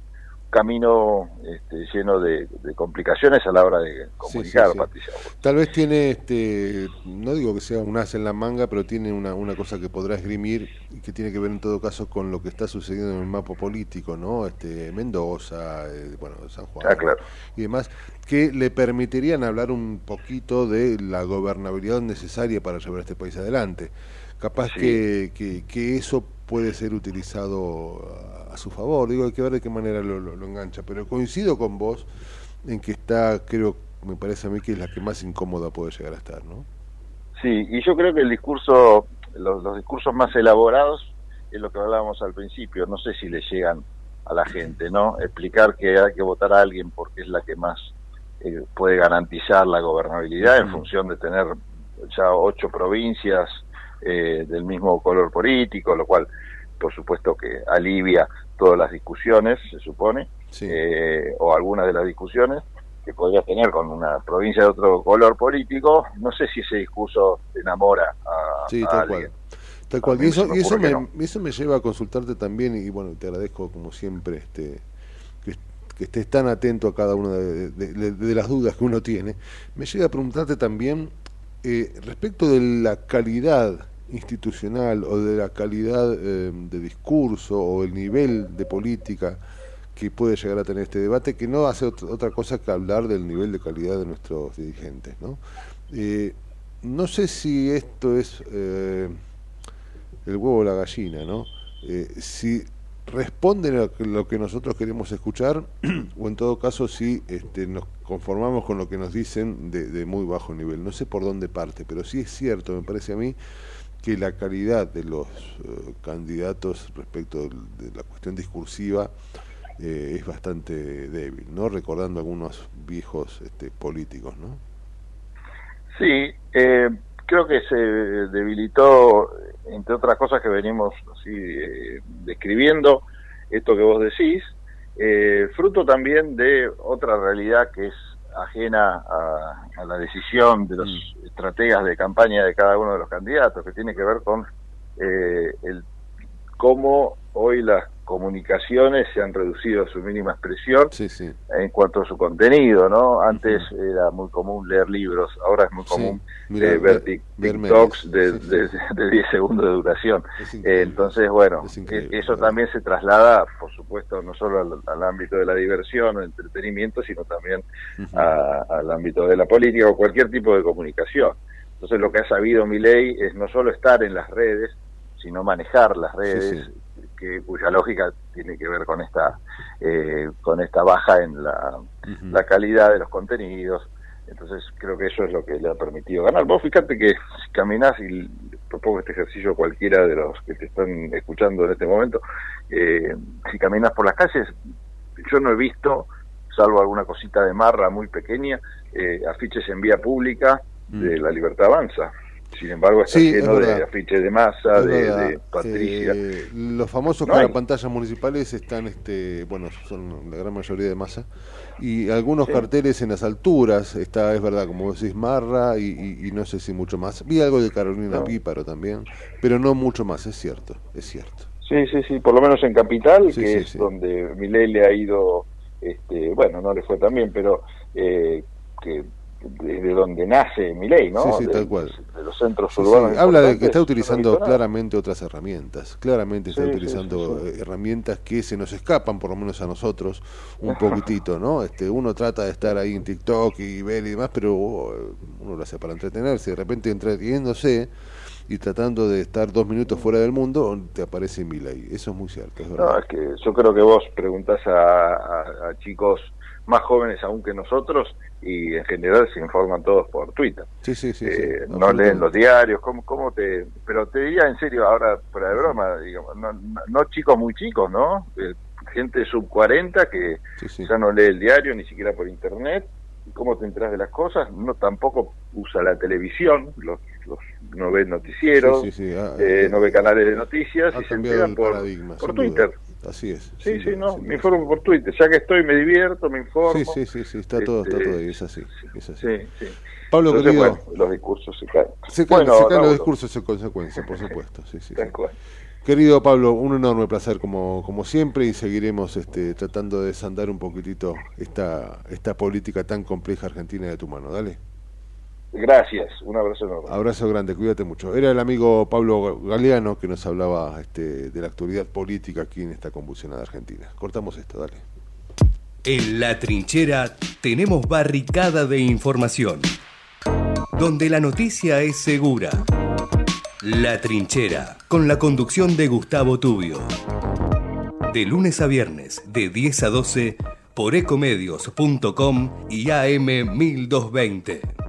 camino este, lleno de, de complicaciones a la hora de comunicar, sí, sí. Patricia. Tal vez tiene, este, no digo que sea un as en la manga, pero tiene una, una cosa que podrá esgrimir y que tiene que ver en todo caso con lo que está sucediendo en el mapa político, ¿no? Este, Mendoza, eh, bueno, San Juan Ah, claro. y demás, que le permitirían hablar un poquito de la gobernabilidad necesaria para llevar este país adelante. Capaz Sí. que, que, que eso puede ser utilizado a, su favor, digo, hay que ver de qué manera lo, lo- lo engancha, pero coincido con vos en que está, creo, me parece a mí que es la que más incómoda puede llegar a estar, ¿no? Sí, y yo creo que el discurso, los, los discursos más elaborados es lo que hablábamos al principio, no sé si le llegan a la gente, ¿no? Explicar que hay que votar a alguien porque es la que más eh, puede garantizar la gobernabilidad en función de tener ya ocho provincias eh, del mismo color político, lo cual por supuesto que alivia todas las discusiones, se supone, eh, o algunas de las discusiones que podrías tener con una provincia de otro color político, no sé si ese discurso enamora a, Sí, a tal alguien. cual. Tal cual. Y eso, y eso, me, que eso me lleva a consultarte también, y bueno, te agradezco como siempre este que, que estés tan atento a cada una de, de- de- de las dudas que uno tiene. Me llega a preguntarte también eh, respecto de la calidad institucional o de la calidad eh, de discurso o el nivel de política que puede llegar a tener este debate, que no hace ot- otra cosa que hablar del nivel de calidad de nuestros dirigentes. ¿no? Eh, no sé si esto es eh, el huevo o la gallina, ¿no? Eh, si responden a lo que nosotros queremos escuchar *clears throat* o en todo caso si este, nos conformamos con lo que nos dicen de, de muy bajo nivel. No sé por dónde parte, pero sí es cierto, me parece a mí, que la calidad de los eh, candidatos respecto de la cuestión discursiva eh, es bastante débil, ¿no? Recordando algunos viejos este, políticos, ¿no? Sí, eh, creo que se debilitó, entre otras cosas que venimos así eh, describiendo, esto que vos decís, fruto también de otra realidad que es ajena a, a la decisión de los estrategas de campaña de cada uno de los candidatos, que tiene que ver con eh, el cómo hoy las comunicaciones se han reducido a su mínima expresión en cuanto a su contenido, ¿no? Antes era muy común leer libros, ahora es muy común Mira, eh, ver ver- tic- ver TikToks de, Sí, de, *laughs* de 10 segundos de duración. Eh, entonces, bueno, Es e- eso también se traslada, por supuesto, no solo al, al ámbito de la diversión o entretenimiento, sino también a- al ámbito de la política o cualquier tipo de comunicación. Entonces lo que ha sabido Milei es no solo estar en las redes, sino manejar las redes, que cuya lógica tiene que ver con esta eh, con esta baja en la, la calidad de los contenidos. Entonces creo que eso es lo que le ha permitido ganar. Vos fíjate que si caminás y propongo este ejercicio a cualquiera de los que te están escuchando en este momento, eh, si caminas por las calles, yo no he visto, salvo alguna cosita de marra muy pequeña, eh, afiches en vía pública de la libertad avanza. Sin embargo, está Sí, es lleno de afiches de masa, de, de Patricia. Eh, los famosos No pantallas municipales están, este, bueno, son la gran mayoría de masa. Y algunos Sí. carteles en las alturas, está, es verdad, como decís, Marra y, y- y no sé si mucho más. Vi algo de Carolina No. Píparo también, pero no mucho más, es cierto, es cierto. Sí, sí, sí, por lo menos en Capital, Sí, que sí, es donde Milei le ha ido, este, bueno, no le fue tan bien, pero eh, que desde donde nace Milei, ¿no? Sí, sí, De- tal cual. De los centros Sí, urbanos. Habla de que está utilizando claramente otras herramientas, claramente está utilizando eh, herramientas que se nos escapan, por lo menos a nosotros, un poquitito, ¿no? Este, uno trata de estar ahí en TikTok y ver y demás, pero oh, uno lo hace para entretenerse, de repente entreteniéndose y tratando de estar dos minutos fuera del mundo, te aparece Milay. Eso es muy cierto, es verdad. No, es que yo creo que vos preguntás a, a- a chicos más jóvenes aún que nosotros y en general se informan todos por Twitter. Sí, sí, sí. sí, Eh, no leen los diarios, ¿cómo, cómo te...? Pero te diría en serio, ahora fuera de broma, digamos, no, no- chicos muy chicos, ¿no? Eh, gente sub 40 que ya no lee el diario ni siquiera por internet. ¿Y ¿Cómo te enteras de las cosas? No tampoco usa la televisión, los, los- no ve noticieros, ah, eh, eh, no ve canales de noticias y se enteran por, por sin duda. Así es. Sí, sí, no, me informo por Twitter. Ya que estoy, me divierto, me informo. Sí, sí, sí, sí, está todo, está Este, todo ahí, es así. Es así. Sí, sí. Pablo, Entonces, querido. bueno, los discursos se caen. Se caen, Bueno, se caen los discursos en consecuencia, por supuesto. Sí, sí. Querido Pablo, un enorme placer como, como siempre y seguiremos este, tratando de desandar un poquitito esta, esta política tan compleja argentina de tu mano. Dale. Gracias, un abrazo enorme. Abrazo grande, cuídate mucho. Era el amigo Pablo Galeano que nos hablaba este, de la actualidad política aquí en esta convulsionada Argentina. Cortamos esto, dale. En la trinchera tenemos barricada de información, donde la noticia es segura. La trinchera, con la conducción de Gustavo Tubio. De lunes a viernes, de 10 a 12, por ecomedios.com y AM 1220.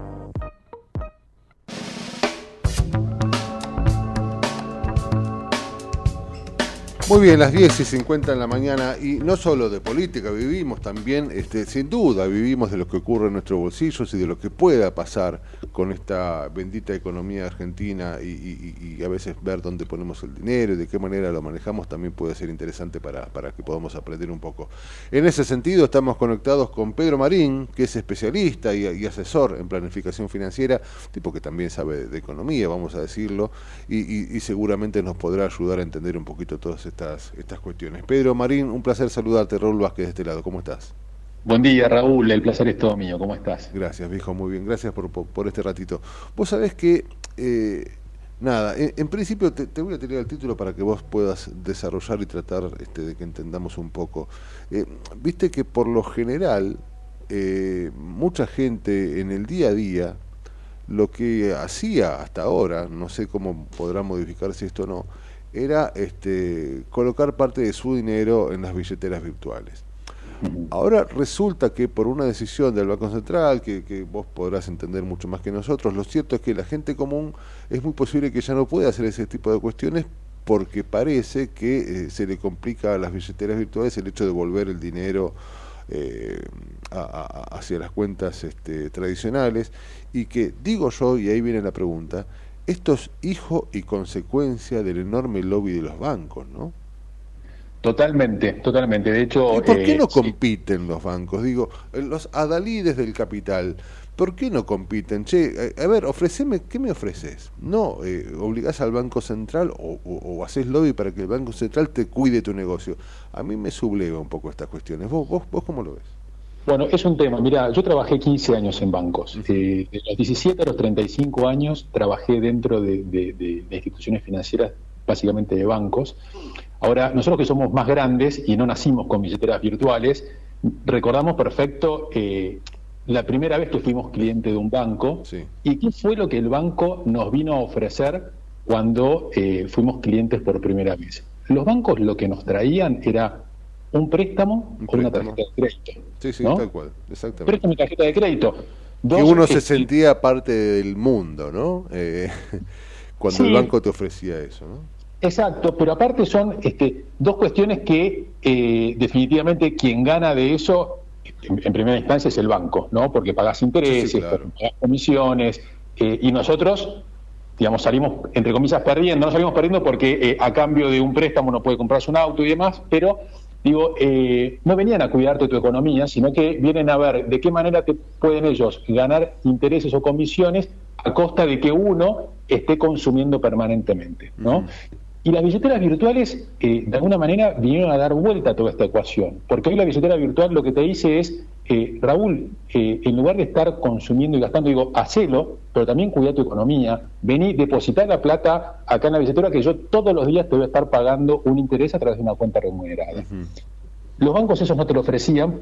Muy bien, las 10 y 50 en la mañana y no solo de política vivimos también, este, sin duda vivimos de lo que ocurre en nuestros bolsillos y de lo que pueda pasar con esta bendita economía argentina y, a veces ver dónde ponemos el dinero y de qué manera lo manejamos también puede ser interesante para, para que podamos aprender un poco. En ese sentido estamos conectados con Pedro Marín, que es especialista y, asesor en planificación financiera, tipo que también sabe de, economía, vamos a decirlo, y, seguramente nos podrá ayudar a entender un poquito todas estas, estas cuestiones. Pedro Marín, un placer saludarte, Raúl Vázquez de este lado, ¿cómo estás? Buen día, Raúl. El placer es todo mío. ¿Cómo estás? Gracias, viejo, muy bien. Gracias por, por, por este ratito. Vos sabés que, eh, nada, en, en principio te, te voy a tirar el título para que vos puedas desarrollar y tratar este, de que entendamos un poco. Eh, Viste que por lo general, eh, mucha gente en el día a día, lo que hacía hasta ahora, no sé cómo podrá modificarse esto o no, era este, colocar parte de su dinero en las billeteras virtuales. Ahora resulta que por una decisión del Banco Central, que, que vos podrás entender mucho más que nosotros, lo cierto es que la gente común es muy posible que ya no pueda hacer ese tipo de cuestiones porque parece que eh, se le complica a las billeteras virtuales el hecho de volver el dinero eh, a- a- hacia las cuentas este, tradicionales y que digo yo, y ahí viene la pregunta, esto es hijo y consecuencia del enorme lobby de los bancos, ¿no? Totalmente, totalmente. De hecho, ¿Y por qué eh, no sí. compiten los bancos? Digo, eh, los adalides del capital, ¿por qué no compiten? Che, eh, a ver, ofreceme, ¿qué me ofreces? No, eh, obligás al Banco Central o, o, o haces lobby para que el Banco Central te cuide tu negocio. A mí me subleva un poco estas cuestiones. ¿Vos, vos, vos cómo lo ves? Bueno, es un tema. Mira, yo trabajé 15 años en bancos. Eh, de los 17 a los 35 años trabajé dentro de, de- de- de instituciones financieras, básicamente de bancos. Ahora, nosotros que somos más grandes y no nacimos con billeteras virtuales, recordamos perfecto eh, la primera vez que fuimos cliente de un banco y qué fue lo que el banco nos vino a ofrecer cuando eh, fuimos clientes por primera vez. Los bancos lo que nos traían era un préstamo con una tarjeta de crédito. Sí, sí, ¿no? tal cual, exactamente. Préstamo y tarjeta de crédito. Dos, que uno se sentía parte del mundo, ¿no? Eh, *laughs* cuando el banco te ofrecía eso, ¿no? Exacto, pero aparte son este, dos cuestiones que eh, definitivamente quien gana de eso en, en primera instancia es el banco, ¿no? Porque pagas intereses, Sí, claro. pagas comisiones eh, y nosotros, digamos, salimos entre comillas perdiendo, no salimos perdiendo porque eh, a cambio de un préstamo uno puede comprarse un auto y demás, pero digo, eh, no venían a cuidarte tu economía, sino que vienen a ver de qué manera te pueden ellos ganar intereses o comisiones a costa de que uno esté consumiendo permanentemente, ¿no? Y las billeteras virtuales, eh, de alguna manera, vinieron a dar vuelta a toda esta ecuación. Porque hoy la billetera virtual lo que te dice es, eh, Raúl, eh, en lugar de estar consumiendo y gastando, digo, hacelo, pero también cuida tu economía. Vení, depositar la plata acá en la billetera que yo todos los días te voy a estar pagando un interés a través de una cuenta remunerada. Los bancos esos no te lo ofrecían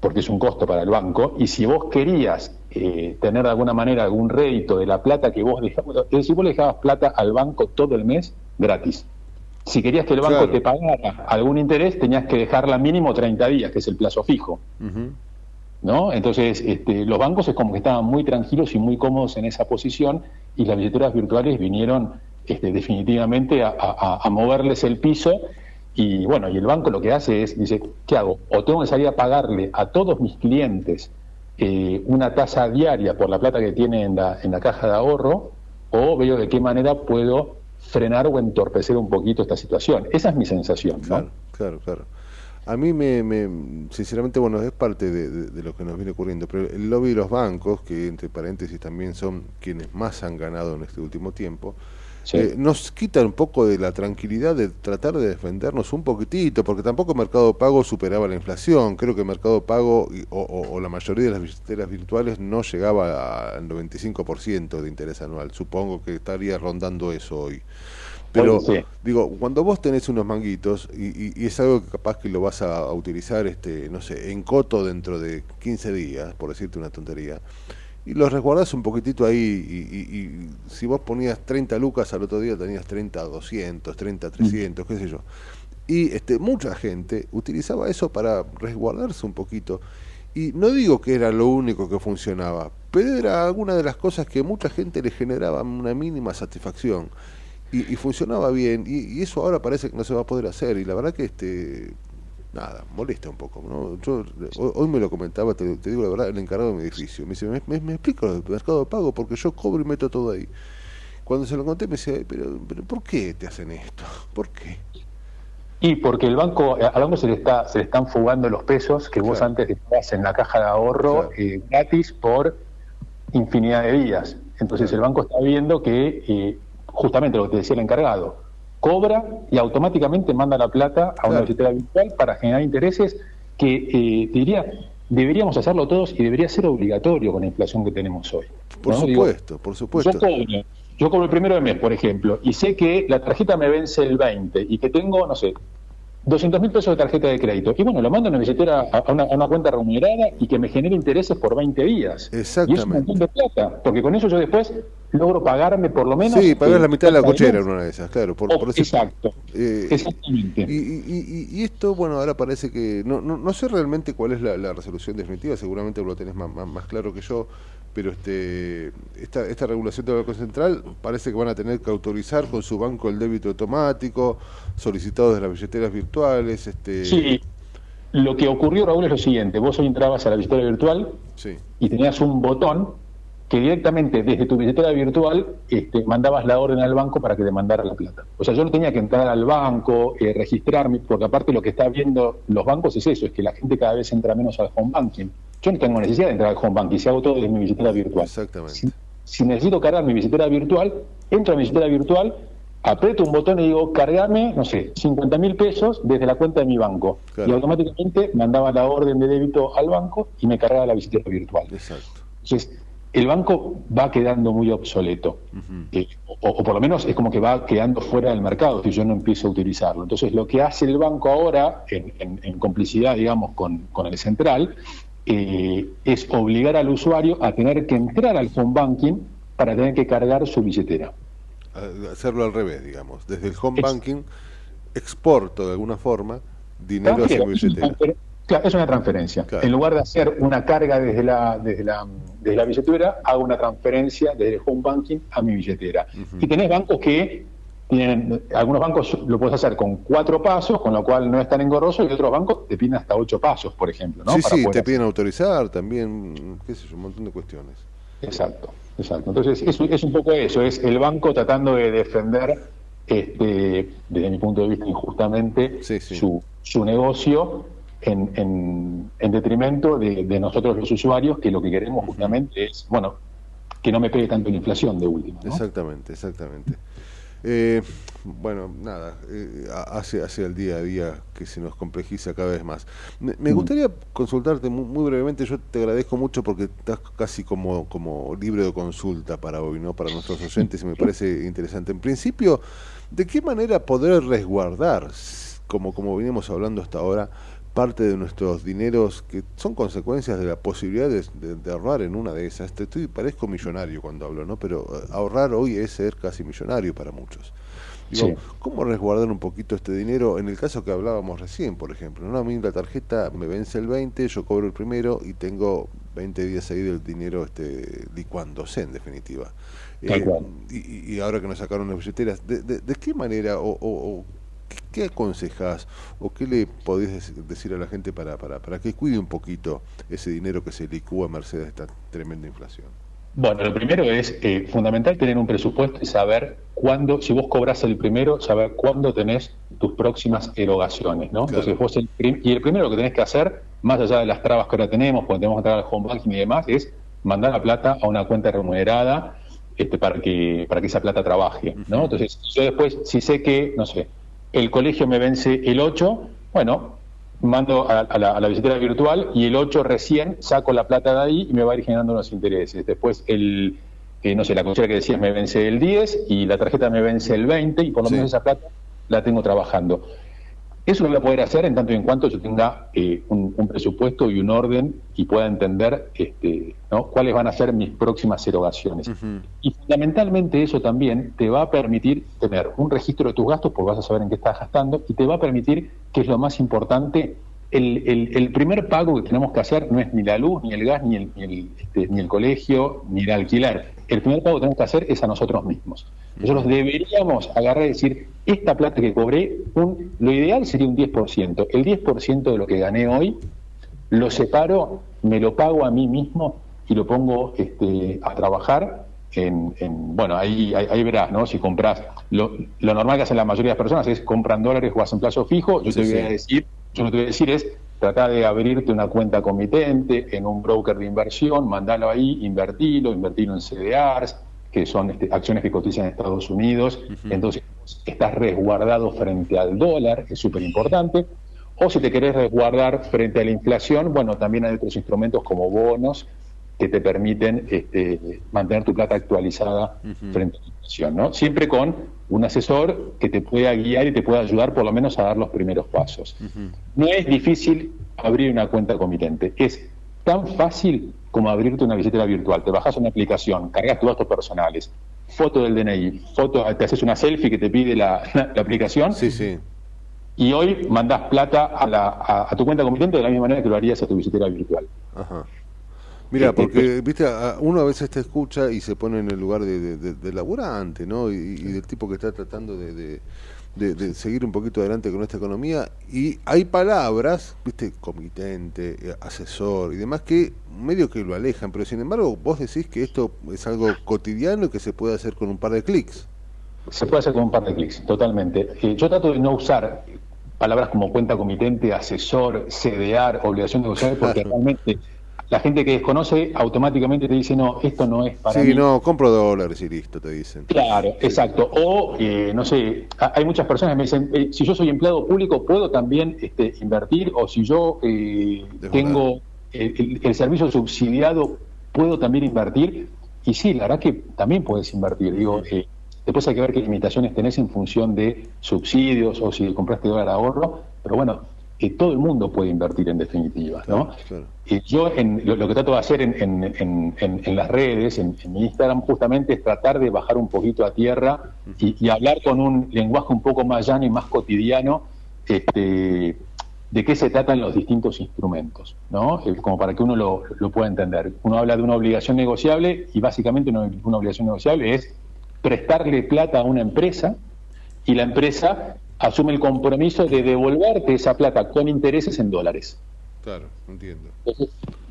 porque es un costo para el banco, y si vos querías eh, tener de alguna manera algún rédito de la plata que vos dejabas, es decir, vos le dejabas plata al banco todo el mes gratis. Si querías que el banco Claro. te pagara algún interés, tenías que dejarla mínimo 30 días, que es el plazo fijo. ¿no? Entonces, este, los bancos es como que estaban muy tranquilos y muy cómodos en esa posición y las billeteras virtuales vinieron este, definitivamente a, a- a moverles el piso y bueno, y el banco lo que hace es, dice, ¿qué hago? O tengo que salir a pagarle a todos mis clientes eh, una tasa diaria por la plata que tiene en la, en la caja de ahorro o veo de qué manera puedo frenar o entorpecer un poquito esta situación. Esa es mi sensación. Claro, claro, claro. A mí me, me- sinceramente, bueno, es parte de- de lo que nos viene ocurriendo, pero el lobby de los bancos, que entre paréntesis también son quienes más han ganado en este último tiempo, Sí. eh, nos quitan un poco de la tranquilidad de tratar de defendernos un poquitito, porque tampoco Mercado Pago superaba la inflación, creo que Mercado Pago y- o, o- o la mayoría de las billeteras virtuales no llegaba al 95% de interés anual, supongo que estaría rondando eso hoy. Pero sí. digo, cuando vos tenés unos manguitos y, y- y es algo que capaz que lo vas a, a utilizar, este, no sé, en coto dentro de 15 días, por decirte una tontería, y los resguardás un poquitito ahí y, y- y si vos ponías 30 lucas al otro día tenías 30 200, 30 300, qué sé yo. Y este, mucha gente utilizaba eso para resguardarse un poquito. Y no digo que era lo único que funcionaba, pero era alguna de las cosas que mucha gente le generaba una mínima satisfacción. Y, y funcionaba bien, y, y eso ahora parece que no se va a poder hacer. Y la verdad que este nada, molesta un poco. ¿no? Yo hoy, hoy me lo comentaba, te, te digo la verdad, el encargado de mi edificio. Me dice, ¿me, me, me explico lo del mercado de pago? Porque yo cobro y meto todo ahí. Cuando se lo conté me decía, pero, pero ¿por qué te hacen esto? *laughs* ¿Por qué? Y porque el banco, al banco se le está, se le están fugando los pesos que vos antes dejabas en la caja de ahorro eh, gratis por infinidad de días. Entonces el banco está viendo que eh, justamente lo que te decía el encargado, cobra y automáticamente manda la plata a una billetera virtual para generar intereses que eh, te diría deberíamos hacerlo todos y debería ser obligatorio con la inflación que tenemos hoy. Por ¿no? Digo, supuesto, por supuesto. yo cobro, yo cobro el primero de mes, por ejemplo, y sé que la tarjeta me vence el 20 y que tengo, no sé, 200 mil pesos de tarjeta de crédito. Y bueno, lo mando a una billetera, a una, a una cuenta remunerada y que me genere intereses por 20 días. Y es un montón de plata, porque con eso yo después logro pagarme por lo menos... Sí, pagas eh, la mitad de la cochera en una de esas, claro. Por, Oh, por exacto, Eh, exactamente. Y, y- y- y esto, bueno, ahora parece que. No, no, no sé realmente cuál es la, la resolución definitiva, seguramente lo tenés más, más, más claro que yo, pero este esta, esta regulación del Banco Central parece que van a tener que autorizar con su banco el débito automático, solicitado de las billeteras virtuales. este Sí, lo que ocurrió, Raúl, es lo siguiente. Vos hoy entrabas a la billetera virtual Sí. y tenías un botón que directamente desde tu billetera virtual este, mandabas la orden al banco para que te mandara la plata. O sea, yo no tenía que entrar al banco, eh, registrarme, porque aparte lo que está viendo los bancos es eso, es que la gente cada vez entra menos al home banking. Yo no tengo necesidad de entrar al home banking, si hago todo desde mi billetera virtual. Exactamente. Si, si necesito cargar mi billetera virtual, entro a mi billetera virtual, aprieto un botón y digo, cargame, no sé, 50 mil pesos desde la cuenta de mi banco. Claro. Y automáticamente mandaba la orden de débito al banco y me cargaba la billetera virtual. Exacto. Entonces, el banco va quedando muy obsoleto. Eh, o, o por lo menos es como que va quedando fuera del mercado si yo no empiezo a utilizarlo. Entonces, lo que hace el banco ahora, en, en- en complicidad, digamos, con, con el central, eh, es obligar al usuario a tener que entrar al home banking para tener que cargar su billetera. A- Hacerlo al revés, digamos. Desde el home banking exporto de alguna forma dinero hacia mi billetera. claro, es una transferencia. En lugar de hacer una carga desde la, desde la, desde la billetera, hago una transferencia desde el home banking a mi billetera. Y tenés bancos que tienen, algunos bancos lo puedes hacer con cuatro pasos, con lo cual no es tan engorroso, y otros bancos te piden hasta ocho pasos, por ejemplo. ¿no? Sí, Para sí, poder te piden autorizar también, qué sé yo, un montón de cuestiones. Exacto, exacto. Entonces es, es un poco eso, es el banco tratando de defender, este, desde mi punto de vista injustamente, Su, su negocio en, en, en detrimento de, de nosotros los usuarios, que lo que queremos justamente es, bueno, que no me pegue tanto la inflación de última. ¿no? Exactamente, exactamente. Eh, bueno, nada, eh, hace, hace el día a día que se nos complejiza cada vez más. Me, me gustaría consultarte muy, muy brevemente, yo te agradezco mucho porque estás casi como, como libre de consulta para hoy, ¿no? Para nuestros oyentes y me parece interesante. En principio, ¿de qué manera poder resguardar, como, como venimos hablando hasta ahora, parte de nuestros dineros que son consecuencias de la posibilidad de, de- de ahorrar en una de esas. Te estoy, parezco millonario cuando hablo, ¿no? Pero eh, ahorrar hoy es ser casi millonario para muchos. Digo, Sí. ¿cómo resguardar un poquito este dinero en el caso que hablábamos recién, por ejemplo? ¿no? A mí la tarjeta me vence el 20, yo cobro el primero y tengo 20 días ahí del dinero este, licuándose, en definitiva. Tal Eh, cual. y, y ahora que nos sacaron las billeteras, ¿de, de- de qué manera o, o- o qué, qué aconsejás o qué le podés dec- decir a la gente para, para, para que cuide un poquito ese dinero que se licúa a merced de esta tremenda inflación? Bueno, lo primero es eh, fundamental tener un presupuesto y saber cuándo, si vos cobras el primero, saber cuándo tenés tus próximas erogaciones, ¿no? Entonces vos el y el primero que tenés que hacer, más allá de las trabas que ahora tenemos, cuando tenemos que entrar al home banking y demás, es mandar la plata a una cuenta remunerada este, para que para que esa plata trabaje, ¿no? Entonces yo después, si sé que, no sé, el colegio me vence el 8, bueno, mando a, a la, a la billetera virtual y el 8 recién saco la plata de ahí y me va a ir generando unos intereses. Después el, eh, no sé, la cochera que decías me vence el 10 y la tarjeta me vence el 20 y por lo menos esa plata la tengo trabajando. Eso lo voy a poder hacer en tanto y en cuanto yo tenga eh, un, un presupuesto y un orden y pueda entender este, ¿no? cuáles van a ser mis próximas erogaciones. Y fundamentalmente eso también te va a permitir tener un registro de tus gastos, porque vas a saber en qué estás gastando, y te va a permitir, que es lo más importante, el, el- el primer pago que tenemos que hacer no es ni la luz, ni el gas, ni el, ni el, este, ni el colegio, ni el alquiler. El primer pago que tenemos que hacer es a nosotros mismos. Nosotros deberíamos agarrar y decir, esta plata que cobré, un- lo ideal sería un 10%. El 10% de lo que gané hoy lo separo, me lo pago a mí mismo y lo pongo este, a trabajar en, en- bueno, ahí, ahí, ahí verás, ¿no? Si compras, lo, lo normal que hacen la mayoría de las personas es compran dólares o hacen plazo fijo, yo Sí, te voy a decir, yo lo que te voy a decir es tratar de abrirte una cuenta comitente en un broker de inversión, mandalo ahí, invertilo, invertilo en CDRs, que son este, acciones que cotizan en Estados Unidos, entonces estás resguardado frente al dólar, es súper importante. O si te querés resguardar frente a la inflación, bueno, también hay otros instrumentos como bonos que te permiten este, mantener tu plata actualizada frente a la inflación, ¿no? Siempre con un asesor que te pueda guiar y te pueda ayudar por lo menos a dar los primeros pasos. No es difícil abrir una cuenta comitente, es tan fácil como abrirte una billetera virtual. Te bajas una aplicación, cargas tus datos personales, foto del DNI, foto, te haces una selfie que te pide la, *laughs* la aplicación. Sí, sí. Y hoy mandás plata a, la, a, a tu cuenta comitente de la misma manera que lo harías a tu billetera virtual. Ajá. Mira, *laughs* porque viste, uno a veces te escucha y se pone en el lugar de, de, de- de laburante, ¿no? Y, y del tipo que está tratando de, de- de- de seguir un poquito adelante con esta economía. Y hay palabras, viste, comitente, eh, asesor y demás que medio que lo alejan, pero sin embargo vos decís que esto es algo cotidiano y que se puede hacer con un par de clics. Se puede hacer con un par de clics, totalmente. Eh, yo trato de no usar palabras como cuenta comitente, asesor, CDR, obligación negociable, porque realmente la gente que desconoce automáticamente te dice, no, esto no es para sí, mí. no, compro dólares y listo, te dicen. Claro, exacto. O, eh, no sé, ha- hay muchas personas que me dicen, eh, si yo soy empleado público, ¿puedo también este, invertir? O si yo eh, tengo el, el- el servicio subsidiado, ¿puedo también invertir? Y sí, la verdad que también puedes invertir. Digo, eh, después hay que ver qué limitaciones tenés en función de subsidios o si compraste dólar ahorro. Pero bueno, eh, todo el mundo puede invertir en definitiva, ¿no? Y yo en, lo, que trato de hacer en, en, en las redes, en, mi Instagram, justamente es tratar de bajar un poquito a tierra y, hablar con un lenguaje un poco más llano y más cotidiano este, de qué se tratan los distintos instrumentos, ¿no? Eh, como para que uno lo, lo, pueda entender. Uno habla de una obligación negociable y básicamente una, una obligación negociable es prestarle plata a una empresa y la empresa asume el compromiso de devolverte esa plata con intereses en dólares. Claro, entiendo.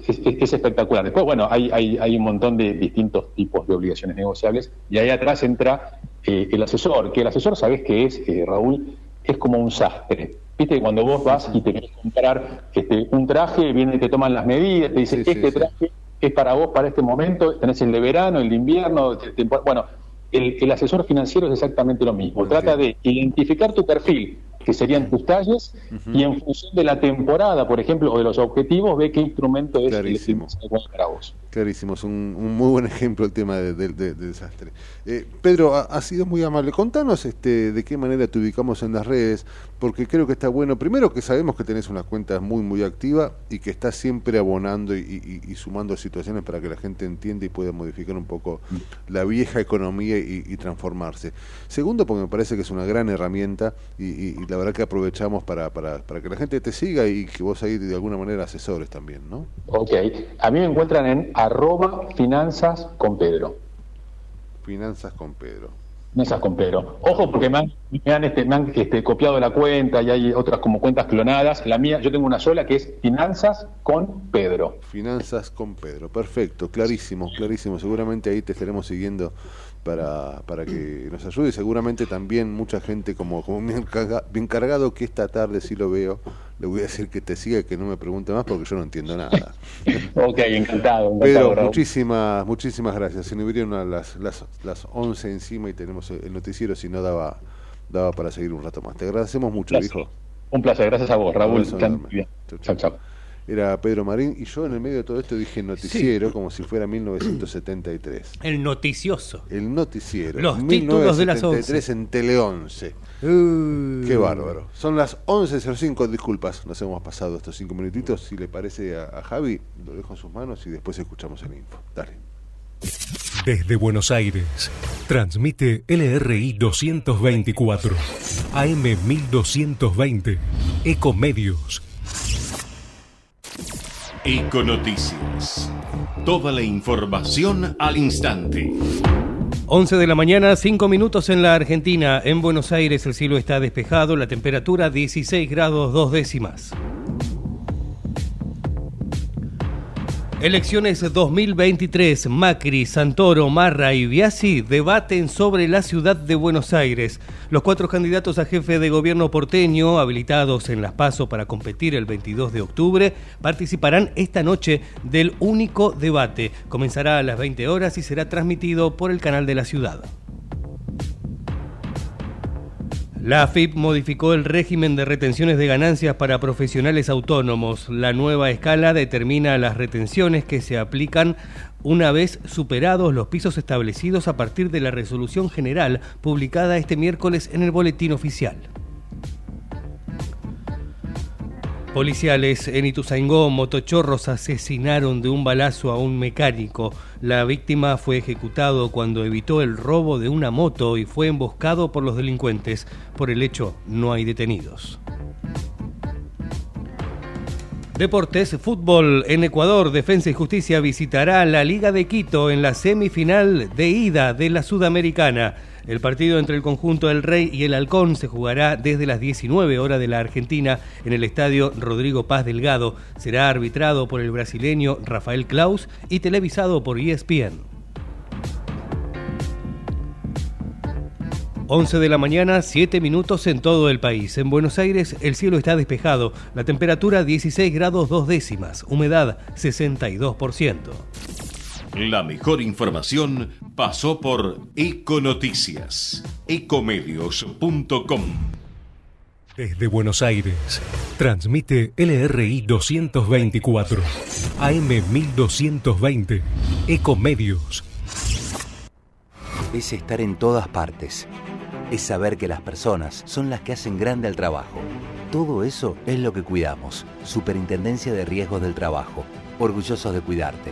Es, espectacular. Después, bueno, hay, hay, hay, un montón de distintos tipos de obligaciones negociables y ahí atrás entra eh, el asesor, que el asesor, ¿sabes qué es, eh, Raúl? Es como un sastre. Viste, cuando vos vas y te querés comprar este, un traje, viene y te toman las medidas, te dicen, este traje es para vos para este momento, tenés el de verano, el de invierno, bueno, el, asesor financiero es exactamente lo mismo. Trata de identificar tu perfil, que serían tus talles, y en función de la temporada, por ejemplo, o de los objetivos, ve qué instrumento es Clarísimo. el para vos. Clarísimo, es un, muy buen *laughs* ejemplo el tema del de, desastre. Eh, Pedro, ha, sido muy amable. Contanos este, de qué manera te ubicamos en las redes, porque creo que está bueno. Primero que sabemos que tenés una cuenta muy, muy activa y que estás siempre abonando y, sumando situaciones para que la gente entienda y pueda modificar un poco mm. la vieja economía y, transformarse. Segundo, porque me parece que es una gran herramienta y, la verdad que aprovechamos para, para, para que la gente te siga y que vos ahí de alguna manera asesores también, ¿no? Ok, a mí me encuentran en arroba finanzas con Pedro. Finanzas con Pedro. Finanzas con Pedro. Ojo porque me han, me han, este, este, copiado la cuenta y hay otras como cuentas clonadas. La mía, yo tengo una sola que es Finanzas con Pedro. Finanzas con Pedro. Perfecto, clarísimo, clarísimo. Seguramente ahí te estaremos siguiendo para, para que nos ayude. Seguramente también mucha gente como, como mi, encargado, que esta tarde sí lo veo, le voy a decir que te siga y que no me pregunte más porque yo no entiendo nada. *laughs* ok, encantado. Pero muchísimas, muchísimas gracias. Si no hubieran las, las, las 11 encima y tenemos el noticiero, si no daba, daba para seguir un rato más. Te agradecemos mucho, hijo. Un placer, gracias a vos, Raúl. Chao, chao era Pedro Marín, y yo en el medio de todo esto dije noticiero como si fuera 1973. El noticioso. El noticiero. Los títulos de las 11. en Tele 11. Uh. Qué bárbaro. Son las 11.05, disculpas, nos hemos pasado estos cinco minutitos. Si le parece a, Javi, lo dejo en sus manos y después escuchamos el info. Dale. Desde Buenos Aires, transmite LRI 224, AM 1220, Ecomedios Econoticias. Toda la información al instante. 11 de la mañana, 5 minutos en la Argentina. En Buenos Aires el cielo está despejado, la temperatura 16 grados 2 décimas. Elecciones 2023. Macri, Santoro, Marra y Biasi debaten sobre la ciudad de Buenos Aires. Los cuatro candidatos a jefe de gobierno porteño, habilitados en las PASO para competir el 22 de octubre, participarán esta noche del único debate. Comenzará a las 20 horas y será transmitido por el canal de la ciudad. La AFIP modificó el régimen de retenciones de ganancias para profesionales autónomos. La nueva escala determina las retenciones que se aplican una vez superados los pisos establecidos a partir de la resolución general publicada este miércoles en el Boletín Oficial. Policiales en Ituzaingó, motochorros asesinaron de un balazo a un mecánico. La víctima fue ejecutado cuando evitó el robo de una moto y fue emboscado por los delincuentes. Por el hecho, no hay detenidos. Deportes, fútbol en Ecuador, Defensa y Justicia visitará la Liga de Quito en la semifinal de ida de la Sudamericana. El partido entre el conjunto del Rey y el Halcón se jugará desde las 19 horas de la Argentina en el estadio Rodrigo Paz Delgado. Será arbitrado por el brasileño Rafael Klaus y televisado por ESPN. 11 de la mañana, 7 minutos en todo el país. En Buenos Aires el cielo está despejado, la temperatura 16 grados 2 décimas, humedad 62%. La mejor información pasó por Econoticias, ecomedios.com. Desde Buenos Aires, transmite LRI 224, AM 1220, Ecomedios. Es estar en todas partes. Es saber que las personas son las que hacen grande el trabajo Todo eso es lo que cuidamos. Superintendencia de Riesgos del Trabajo. Orgullosos de cuidarte.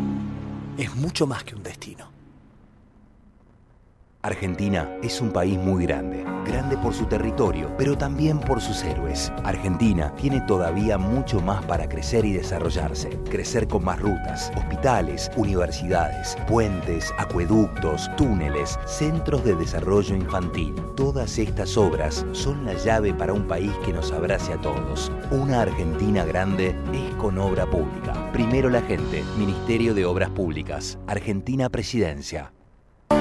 es mucho más que un destino. Argentina es un país muy grande, grande por su territorio, pero también por sus héroes. Argentina tiene todavía mucho más para crecer y desarrollarse, crecer con más rutas, hospitales, universidades, puentes, acueductos, túneles, centros de desarrollo infantil. Todas estas obras son la llave para un país que nos abrace a todos. Una Argentina grande es con obra pública. Primero la gente, Ministerio de Obras Públicas, Argentina Presidencia.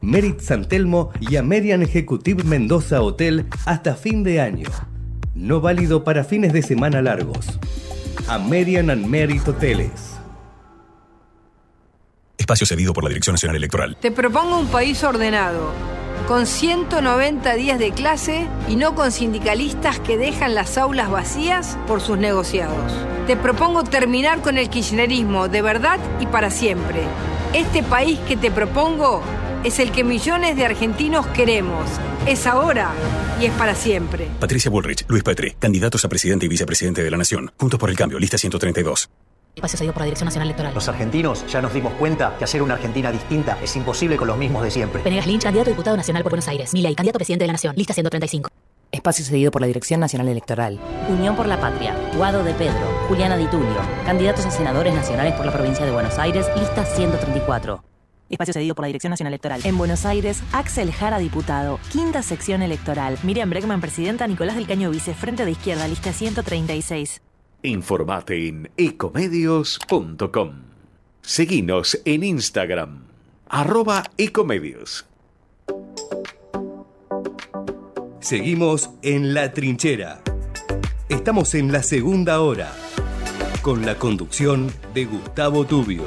Merit San Telmo y American Executive Mendoza Hotel hasta fin de año. No válido para fines de semana largos. American and Merit Hoteles. Espacio cedido por la Dirección Nacional Electoral. Te propongo un país ordenado, con 190 días de clase y no con sindicalistas que dejan las aulas vacías por sus negociados. Te propongo terminar con el kirchnerismo de verdad y para siempre. Este país que te propongo es el que millones de argentinos queremos. Es ahora y es para siempre. Patricia Bullrich, Luis Petri, candidatos a presidente y vicepresidente de la Nación. Juntos por el cambio, lista 132. Espacio cedido por la Dirección Nacional Electoral. Los argentinos ya nos dimos cuenta que hacer una Argentina distinta es imposible con los mismos de siempre. Venegas Lynch, candidato a diputado nacional por Buenos Aires. Milei, candidato a presidente de la Nación. Lista 135. Espacio cedido por la Dirección Nacional Electoral. Unión por la Patria. Guado de Pedro. Juliana Di Tulio. Candidatos a senadores nacionales por la provincia de Buenos Aires. Lista 134. Espacio cedido por la Dirección Nacional Electoral. En Buenos Aires, Axel Jara, diputado. Quinta sección electoral. Miriam Bregman, presidenta. Nicolás del Caño, vice. Frente de Izquierda, lista 136. Informate en ecomedios.com. Seguinos en Instagram. Arroba ecomedios. Seguimos en La Trinchera. Estamos en la segunda hora. Con la conducción de Gustavo Tubio.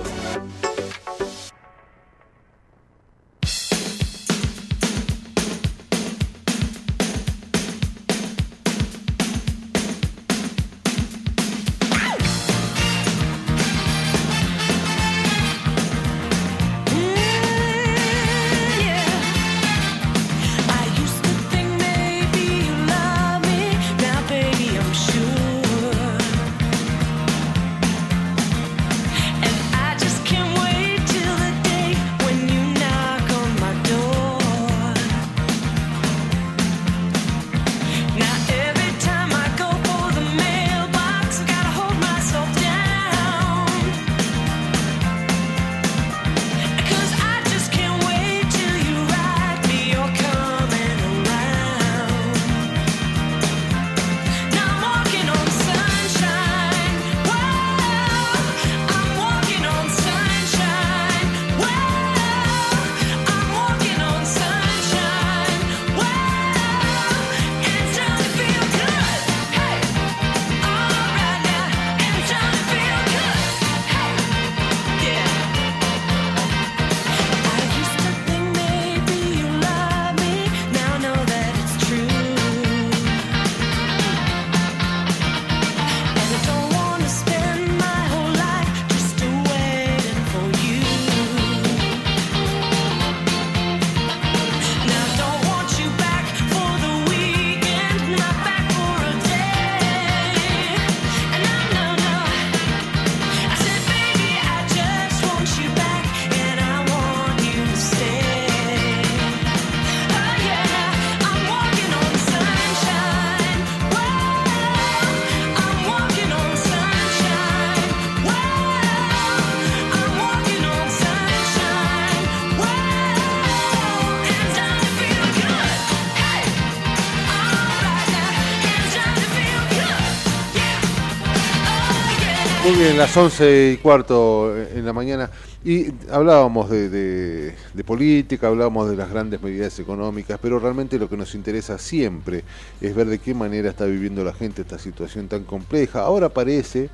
Muy bien, las 11 y cuarto en la mañana. Y hablábamos de, política, hablábamos de las grandes medidas económicas, pero realmente lo que nos interesa siempre es ver de qué manera está viviendo la gente esta situación tan compleja. Ahora parece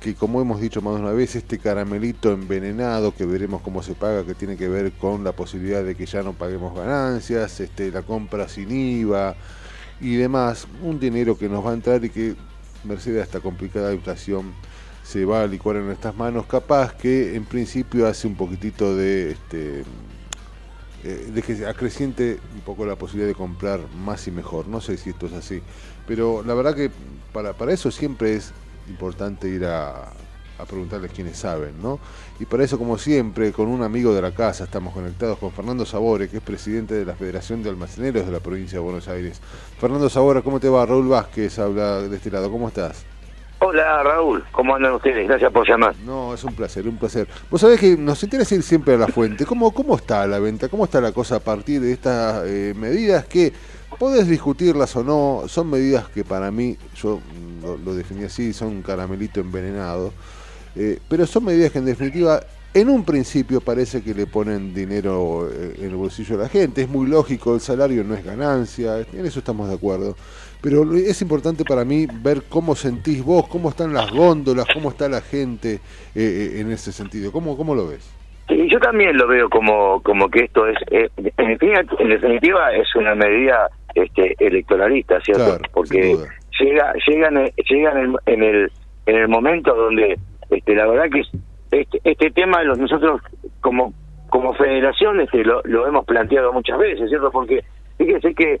que, como hemos dicho más de una vez, este caramelito envenenado que veremos cómo se paga, que tiene que ver con la posibilidad de que ya no paguemos ganancias, este, la compra sin IVA y demás, un dinero que nos va a entrar y que, merced a esta complicada inflación, se va a licuar en nuestras manos, capaz que en principio hace un poquitito de este eh, de que acreciente un poco la posibilidad de comprar más y mejor. No sé si esto es así, pero la verdad que para, para eso siempre es importante ir a, a preguntarles quienes saben, ¿no? Y para eso, como siempre, con un amigo de la casa estamos conectados con Fernando Sabore, que es presidente de la Federación de Almaceneros de la provincia de Buenos Aires. Fernando Sabore, ¿cómo te va? Raúl Vázquez habla de este lado, ¿cómo estás? Hola Raúl, ¿cómo andan ustedes? Gracias por llamar. No, es un placer, un placer. Vos sabés que nos interesa ir siempre a la fuente. ¿Cómo, cómo está la venta? ¿Cómo está la cosa a partir de estas eh, medidas que podés discutirlas o no? Son medidas que para mí, yo lo, lo definí así, son un caramelito envenenado. Eh, pero son medidas que en definitiva en un principio parece que le ponen dinero eh, en el bolsillo a la gente, es muy lógico, el salario no es ganancia, en eso estamos de acuerdo. Pero es importante para mí ver cómo sentís vos, cómo están las góndolas, cómo está la gente eh, en ese sentido. ¿Cómo, ¿Cómo lo ves? Sí, yo también lo veo como, como que esto es, en, en, definitiva, es una medida este, electoralista, ¿cierto? Porque llega, llegan, llegan en el, en el momento donde este, la verdad que este, este tema nosotros como como federación este, lo, lo hemos planteado muchas veces, ¿cierto? Porque fíjese que,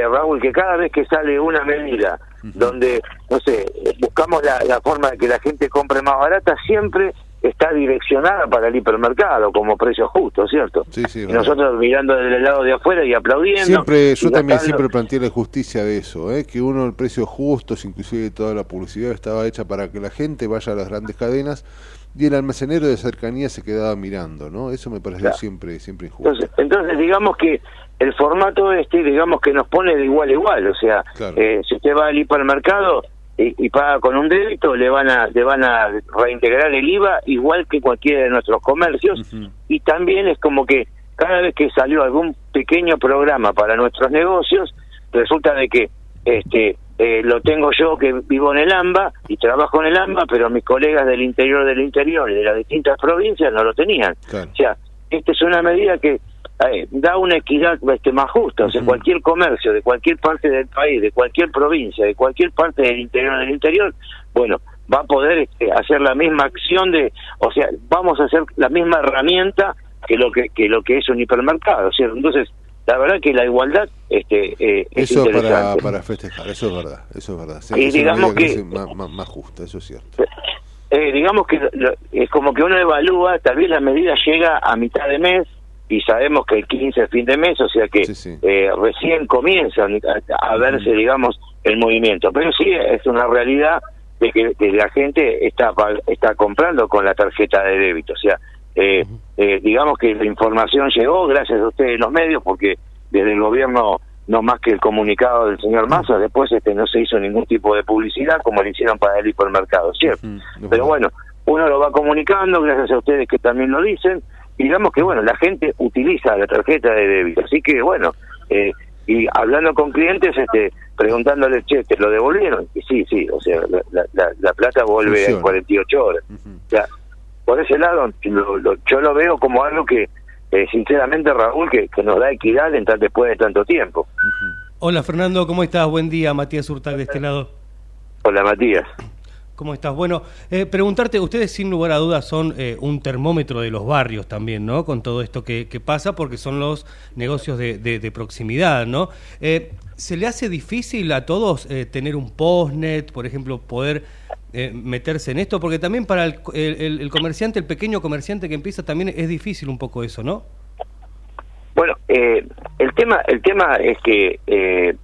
eh, Raúl, que cada vez que sale una medida donde, no sé, buscamos la, la forma de que la gente compre más barata, siempre está direccionada para el hipermercado como precio justo, ¿cierto? Sí, sí, y nosotros mirando desde el lado de afuera y aplaudiendo. Siempre, yo también siempre planteé la justicia de eso, ¿eh? que uno el precio justo, inclusive toda la publicidad estaba hecha para que la gente vaya a las grandes cadenas y el almacenero de cercanía se quedaba mirando, ¿no? Eso me pareció siempre siempre injusto. Entonces, entonces, digamos que el formato este, digamos que nos pone de igual a igual, o sea, eh, si usted va al hipermercado y, paga con un débito, le van a le van a reintegrar el IVA igual que cualquiera de nuestros comercios y también es como que cada vez que salió algún pequeño programa para nuestros negocios, resulta de que este eh, lo tengo yo que vivo en el AMBA y trabajo en el AMBA, pero mis colegas del interior del interior y de las distintas provincias no lo tenían. O sea, esta es una medida que eh, da una equidad este, más justa. O sea, cualquier comercio de cualquier parte del país, de cualquier provincia, de cualquier parte del interior del interior, bueno, va a poder este, hacer la misma acción de, o sea, vamos a hacer la misma herramienta que lo que, que lo que es un hipermercado, ¿cierto? Entonces, la verdad que la igualdad este eh, eso para, para festejar eso es verdad eso es verdad y digamos que, más, justa eso es cierto eh, digamos que es como que uno evalúa tal vez la medida llega a mitad de mes y sabemos que el 15 es fin de mes o sea que Eh, recién comienzan a, verse digamos el movimiento. Pero sí es una realidad de que, que la gente está está comprando con la tarjeta de débito. O sea eh, eh, digamos que la información llegó gracias a ustedes los medios porque desde el gobierno no más que el comunicado del señor Massa después este no se hizo ningún tipo de publicidad como lo hicieron para el hipermercado cierto pero bueno uno lo va comunicando gracias a ustedes que también lo dicen digamos que bueno la gente utiliza la tarjeta de débito. Así que bueno eh, y hablando con clientes este preguntándoles che te lo devolvieron y sí sí o sea la, la, la plata vuelve en 48 horas. O sea por ese lado yo lo veo como algo que eh, sinceramente Raúl que, nos da equidad en después de tanto tiempo. Hola Fernando cómo estás buen día Matías Hurtag de este lado. Hola Matías ¿Cómo estás? Bueno, eh, preguntarte, ustedes sin lugar a dudas son eh, un termómetro de los barrios también, ¿no? Con todo esto que, pasa, porque son los negocios de, proximidad, ¿no? ¿Se le hace difícil a todos tener un postnet, por ejemplo, poder eh, meterse en esto? Porque también para el, el, comerciante, el pequeño comerciante que empieza, también es difícil un poco eso, ¿no? Bueno, eh, el tema el tema es que eh,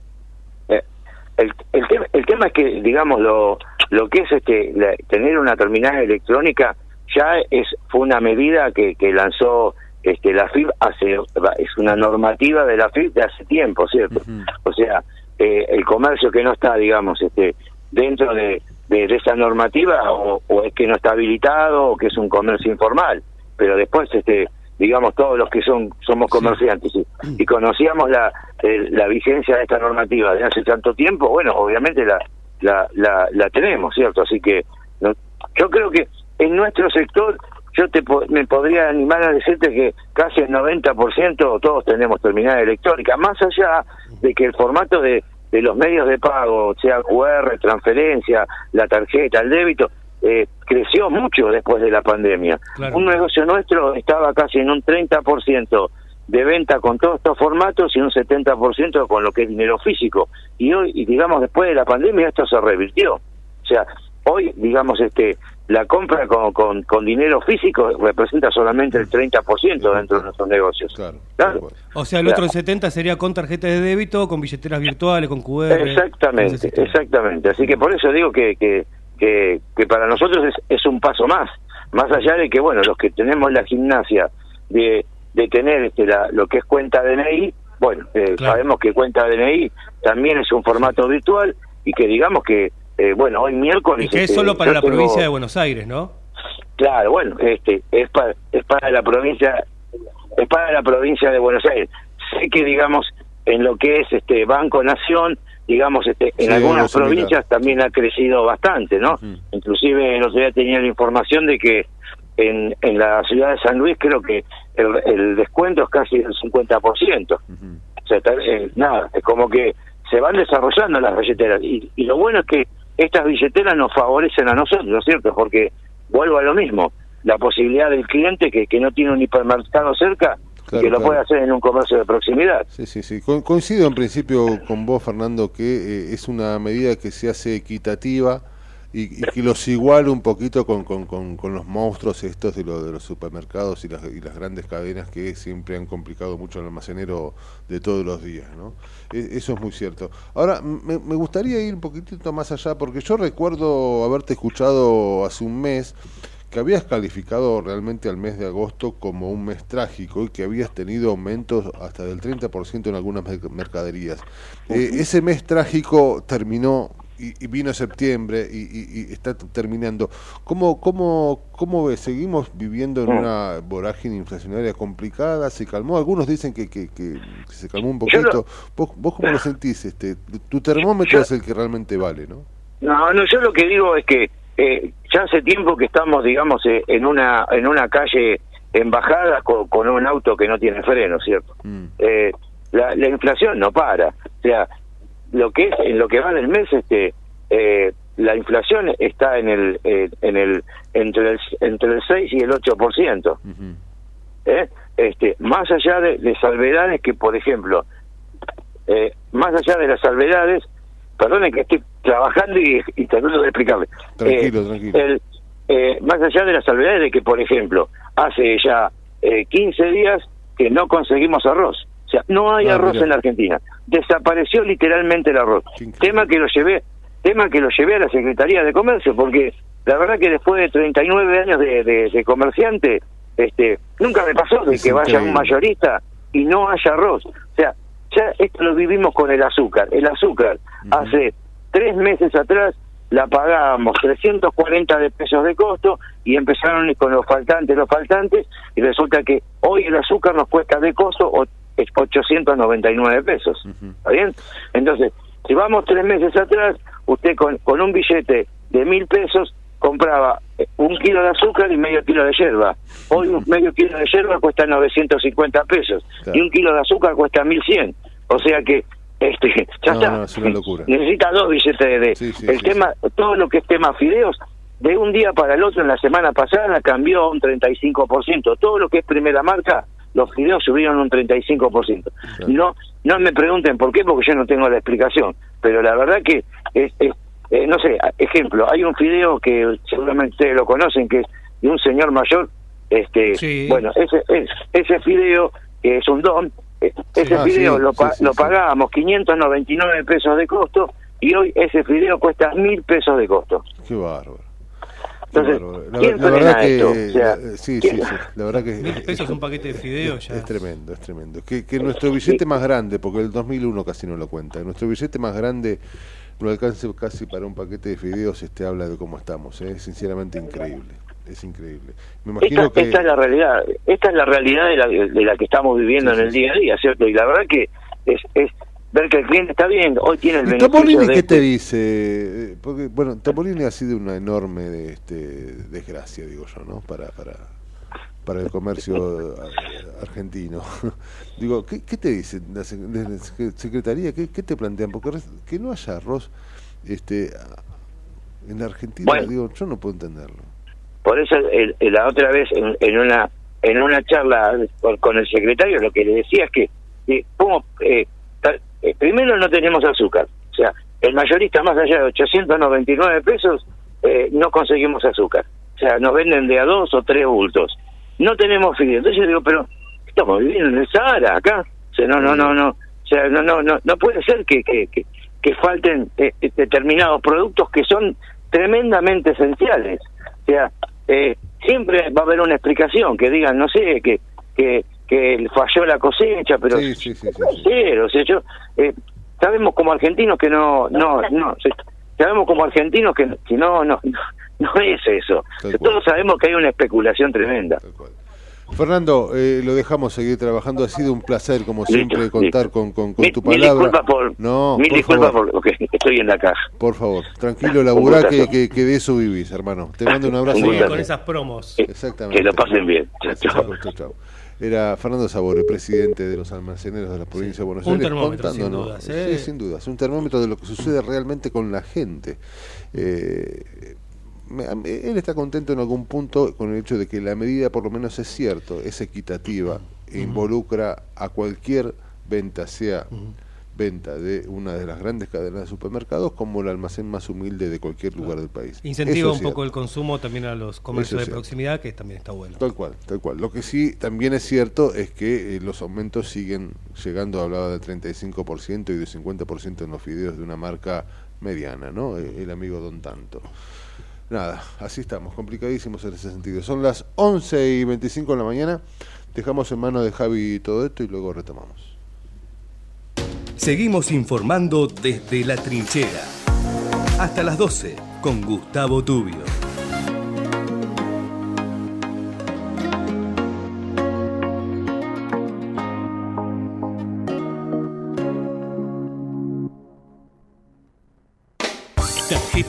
el, el, tema, el tema es que digamos lo lo que es este tener una terminal electrónica ya es fue una medida que, que lanzó este la FIB hace es una normativa de la FIB de hace tiempo cierto o sea el comercio que no está digamos este dentro de de, esa normativa o, es que no está habilitado o que es un comercio informal. Pero después, este digamos, todos los que son somos comerciantes y, conocíamos la, la vigencia de esta normativa de hace tanto tiempo, bueno, obviamente la, la, la, la tenemos, ¿cierto? Así que yo creo que en nuestro sector yo te me podría animar a decirte que casi el 90% todos tenemos terminal electrónica, más allá de que el formato de, de los medios de pago, sea QR, transferencia, la tarjeta, el débito, eh, creció mucho después de la pandemia. Un negocio nuestro estaba casi en un 30% de venta con todos estos formatos y un 70% con lo que es dinero físico. Y hoy, y digamos, después de la pandemia esto se revirtió. O sea, hoy, digamos, este la compra con, con, con dinero físico representa solamente el 30% dentro de nuestros negocios. Claro. O sea, el otro 70% sería con tarjeta de débito, con billeteras virtuales, con QR. Exactamente, exactamente. Así que por eso digo que, que, que, que para nosotros es, es un paso más. Más allá de que, bueno, los que tenemos la gimnasia de de tener este, la, lo que es cuenta DNI, bueno, eh, sabemos que cuenta DNI también es un formato virtual y que digamos que, eh, bueno, hoy miércoles... Y que es este, solo para la provincia de Buenos Aires, ¿no? Claro, bueno, este es para, es para la provincia es para la provincia de Buenos Aires. Sé que digamos en lo que es este Banco Nación, digamos este en algunas provincias también ha crecido bastante, ¿no? Inclusive no sé tenía la información de que en, en la ciudad de San Luis creo que el, descuento es casi del 50%. O sea, eh, nada, es como que se van desarrollando las billeteras. Y, y lo bueno es que estas billeteras nos favorecen a nosotros, ¿no es cierto? Porque vuelvo a lo mismo, la posibilidad del cliente que, que no tiene un hipermercado cerca, que lo puede hacer en un comercio de proximidad. Sí, sí, sí. coincido en principio con vos, Fernando, que eh, es una medida que se hace equitativa y, que los iguale un poquito con, con, con, los monstruos estos de, lo, de los supermercados y las, y las grandes cadenas que siempre han complicado mucho el almacenero de todos los días, ¿no? E, eso es muy cierto. Ahora, me, me gustaría ir un poquitito más allá, porque yo recuerdo haberte escuchado hace un mes que habías calificado realmente al mes de agosto como un mes trágico y que habías tenido aumentos hasta del 30% en algunas mercaderías. Eh, ese mes trágico terminó y, vino septiembre y, está terminando. ¿Cómo, cómo, ¿Cómo ves? ¿Seguimos viviendo en mm. una vorágine inflacionaria complicada? ¿Se calmó? Algunos dicen que, que, se calmó un poquito. ¿Vos, ¿Vos cómo lo sentís? Este, tu termómetro es el que realmente vale, ¿no? No, no, yo lo que digo es que eh, ya hace tiempo que estamos, digamos, eh, en una en una calle en bajada con, un auto que no tiene freno, ¿cierto? Mm. Eh, la, la inflación no para. O sea, lo que es en lo que va del mes este eh, la inflación está en el eh, en el entre el entre el 6 y el 8%. ¿Eh? Este, más allá de, salvedades que por ejemplo eh, más allá de las salvedades, perdonen que estoy trabajando y, y tratando de explicarle. Tranquilo, tranquilo. más allá de las salvedades de que por ejemplo hace ya 15 días que no conseguimos arroz. O sea, no hay ah, arroz en la Argentina. Desapareció literalmente el arroz. Tema que lo llevé, tema que lo llevé a la Secretaría de Comercio, porque la verdad que después de 39 años de, de, comerciante, este, nunca me pasó de que vaya un mayorista y no haya arroz. O sea, ya esto lo vivimos con el azúcar. El azúcar, hace tres meses atrás la pagábamos 340 de pesos de costo y empezaron con los faltantes, los faltantes, y resulta que hoy el azúcar nos cuesta de costo 899 pesos. ¿Está bien? Entonces, si vamos tres meses atrás, usted con, con un billete de mil pesos compraba eh, un kilo de azúcar y medio kilo de yerba. Hoy un medio kilo de yerba cuesta 950 pesos y un kilo de azúcar cuesta 1100. O sea que este *laughs* ya está. *laughs* Necesita dos billetes de, el tema todo lo que es tema fideos de un día para el otro en la semana pasada cambió un 35%. Todo lo que es primera marca los fideos subieron un 35%. No no me pregunten por qué, porque yo no tengo la explicación, pero la verdad que es, eh, no sé, ejemplo, hay un fideo que seguramente ustedes lo conocen, que es de un señor mayor, este, bueno, ese, ese fideo, que es un don, ese ah, fideo lo, lo pagábamos 599 pesos de costo y hoy ese fideo cuesta mil pesos de costo. Qué bárbaro. Entonces, la, verdad que, eh, sí, sí, sí, la verdad que mil pesos un paquete de fideos ya. Es tremendo, es tremendo. Que, que nuestro billete más grande, porque el 2001 casi no lo cuenta, nuestro billete más grande no alcance casi para un paquete de fideos, este habla de cómo estamos. ¿eh? Es sinceramente increíble. Es increíble. Me imagino esta, que... esta es la realidad, esta es la realidad de la, de la que estamos viviendo en el día a día, ¿cierto? Y la verdad que es, es ver que el cliente está bien, hoy tiene el ¿Y beneficio Topolini de qué te dice? Porque, bueno, Topolini ha sido una enorme este, desgracia, digo yo, ¿no? Para, para, para el comercio eh, argentino. *laughs* digo, ¿qué, qué te dicen la Secretaría? ¿Qué, qué te plantean? Porque que no haya arroz este, en la Argentina, Bueno. digo, yo no puedo entenderlo. Por eso el- la otra vez en, en una en una charla con, el secretario lo que le decía es que eh, ¿cómo, eh, primero no tenemos azúcar, o sea, el mayorista más allá de 899 pesos eh, no conseguimos azúcar, o sea, nos venden de a dos o tres bultos, no tenemos fideo, entonces yo digo, pero estamos viviendo en el Sahara acá, o sea, no, no, no, no, o sea, no, no, no, no puede ser que, que, que, que falten determinados productos que son tremendamente esenciales, o sea, eh, siempre va a haber una explicación que digan, no sé, que que, que falló la cosecha, pero Sí, sí, sí, sí, puede ser, o sea, yo eh, sabemos como argentinos que no no no sabemos como argentinos que, que no no no no es eso. Todos sabemos que hay una especulación tremenda. Fernando, eh, lo dejamos seguir trabajando. Ha sido un placer, como siempre, contar listo. con, con, con Mil- tu mil palabra. disculpas por no, mil por disculpas favor, por lo que estoy en la caja. por favor, tranquilo, laburá Un que, que, que de eso vivís, hermano. Te mando un abrazo. Un con esas promos. Exactamente. Que lo pasen bien. Chao, chao. Chau, chau, chau. Era Fernando Sabore, presidente de los almaceneros de la provincia de Buenos Un Aires. termómetro, sin dudas, ¿eh? Sí, sin dudas. Un termómetro de lo que sucede realmente con la gente. Eh, él está contento en algún punto con el hecho de que la medida, por lo menos es cierto, es equitativa e involucra a cualquier venta, sea venta de una de las grandes cadenas de supermercados como el almacén más humilde de cualquier lugar del país. Incentiva Eso un poco el consumo también a los comercios de proximidad, que también está bueno. Tal cual, tal cual. Lo que sí también es cierto es que eh, los aumentos siguen llegando, hablaba del 35% y de 50% en los fideos de una marca mediana, ¿no? Eh, El amigo Don Tanto. Nada, así estamos, complicadísimos en ese sentido. Son las 11 y 25 de la mañana, dejamos en manos de Javi todo esto y luego retomamos. Seguimos informando desde la trinchera. Hasta las 12 con Gustavo Tubio.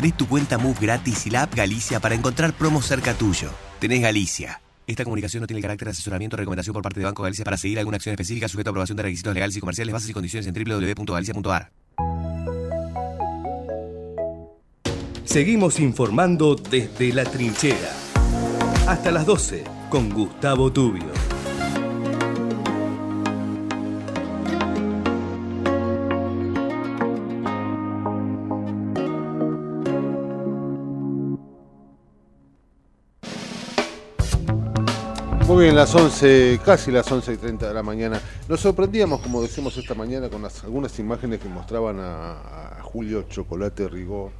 Tenés tu cuenta Move gratis y la app Galicia para encontrar promos cerca tuyo. Tenés Galicia. Esta comunicación no tiene carácter de asesoramiento o recomendación por parte de Banco Galicia para seguir alguna acción específica sujeta a aprobación de requisitos legales y comerciales, bases y condiciones en www.galicia.ar. Seguimos informando desde la trinchera. Hasta las 12 con Gustavo Tubio. Muy bien, las 11, casi las 11 y 30 de la mañana. Nos sorprendíamos, como decimos esta mañana, con algunas imágenes que mostraban a, Julio Chocolate Rigó,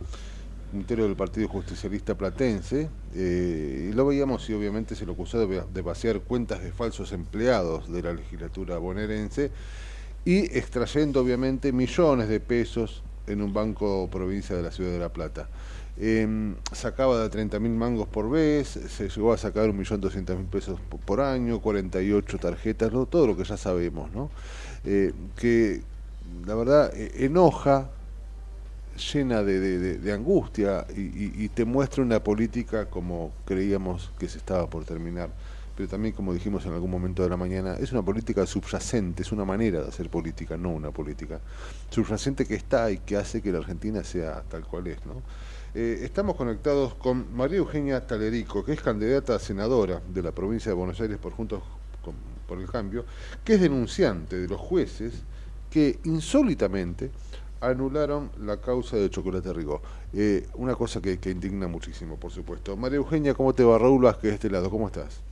puntero del Partido Justicialista Platense, eh, lo veíamos y obviamente se lo acusó de, de vaciar cuentas de falsos empleados de la legislatura bonaerense y extrayendo obviamente millones de pesos en un banco provincia de la ciudad de La Plata. Eh, sacaba de 30 mil mangos por vez, se llegó a sacar 1.200.000 pesos po- por año, 48 tarjetas, ¿no? todo lo que ya sabemos, ¿no? Eh, que la verdad eh, enoja, llena de, de- angustia y, y- y te muestra una política como creíamos que se estaba por terminar. Pero también, como dijimos en algún momento de la mañana, es una política subyacente, es una manera de hacer política, no una política subyacente que está y que hace que la Argentina sea tal cual es. ¿no? Eh, estamos conectados con María Eugenia Talerico, que es candidata a senadora de la provincia de Buenos Aires por Juntos por el Cambio, que es denunciante de los jueces que insólitamente anularon la causa de Chocolate Rigó. Eh, una cosa que, que indigna muchísimo, por supuesto. María Eugenia, ¿cómo te va? Raúl Vázquez de este lado, ¿cómo estás?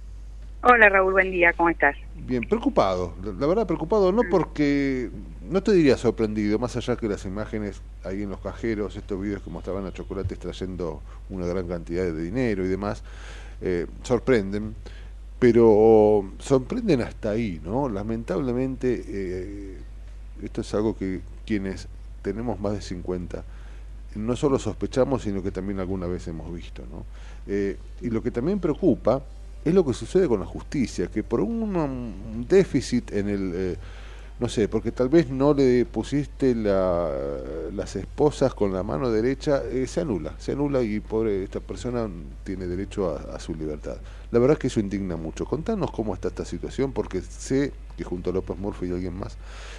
Hola Raúl, buen día, ¿cómo estás? Bien, preocupado, la verdad preocupado, no porque, no te diría sorprendido, más allá que las imágenes ahí en los cajeros, estos videos que mostraban a Chocolate extrayendo una gran cantidad de dinero y demás, eh, sorprenden, pero sorprenden hasta ahí, ¿no? Lamentablemente, eh, esto es algo que quienes tenemos más de 50 no solo sospechamos, sino que también alguna vez hemos visto, ¿no? Eh, y lo que también preocupa es lo que sucede con la justicia, que por un, um, déficit en el, eh, no sé, porque tal vez no le pusiste la- las esposas con la mano derecha, eh, se anula, se anula y pobre, esta persona tiene derecho a, su libertad. La verdad es que eso indigna mucho. Contanos cómo está esta situación, porque sé que junto a López Murphy y alguien más,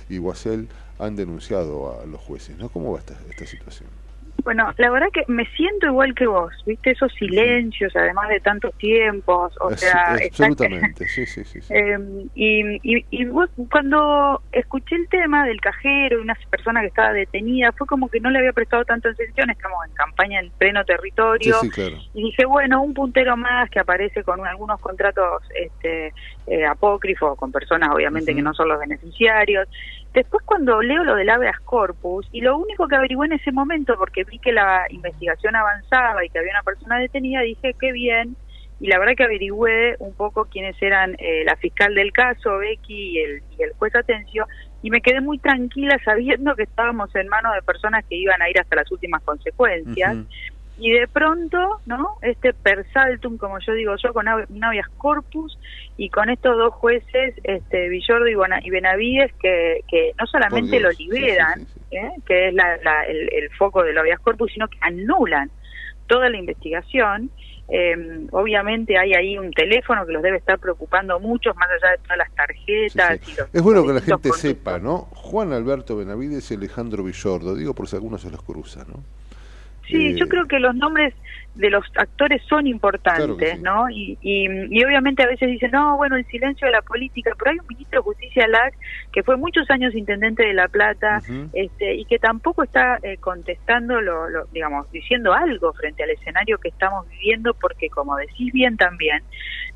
y Guasel, han denunciado a los jueces, ¿no? ¿Cómo va esta, esta situación? Bueno, la verdad que me siento igual que vos, ¿viste? Esos silencios, además de tantos tiempos, o Es- sea... está- absolutamente, sí, sí, sí. sí. Eh, y, y, y vos, cuando escuché el tema del cajero y una persona que estaba detenida, fue como que no le había prestado tanta atención, estamos en campaña en pleno territorio, Sí, sí, claro. y dije, bueno, un puntero más que aparece con algunos contratos este, eh, apócrifos, con personas obviamente que no son los beneficiarios. Después cuando leo lo del habeas corpus, y lo único que averigué en ese momento, porque vi que la investigación avanzaba y que había una persona detenida, dije, qué bien, y la verdad que averigüé un poco quiénes eran eh, la fiscal del caso, Becky, y el, y el juez Atencio, y me quedé muy tranquila sabiendo que estábamos en manos de personas que iban a ir hasta las últimas consecuencias. Y de pronto, ¿no? Este per saltum, como yo digo yo, con habeas corpus y con estos dos jueces, este Villordo y, Benavides, que, que no solamente lo sí, liberan, ¿eh? que es la- la- el, el foco del habeas corpus, sino que anulan toda la investigación. Eh, obviamente hay ahí un teléfono que los debe estar preocupando mucho, más allá de todas las tarjetas. Y los Es bueno que la gente conductos. sepa, ¿no? Juan Alberto Benavides y Alejandro Villordo, digo por si alguno se los cruza, ¿no? Sí, Eh, yo creo que los nombres de los actores son importantes, Claro que sí. ¿no? Y, y, y obviamente a veces dicen, no, bueno, el silencio de la política, pero hay un ministro de Justicia, LAC, que fue muchos años intendente de La Plata, este, y que tampoco está eh, contestando, lo, lo- digamos, diciendo algo frente al escenario que estamos viviendo, porque como decís bien también,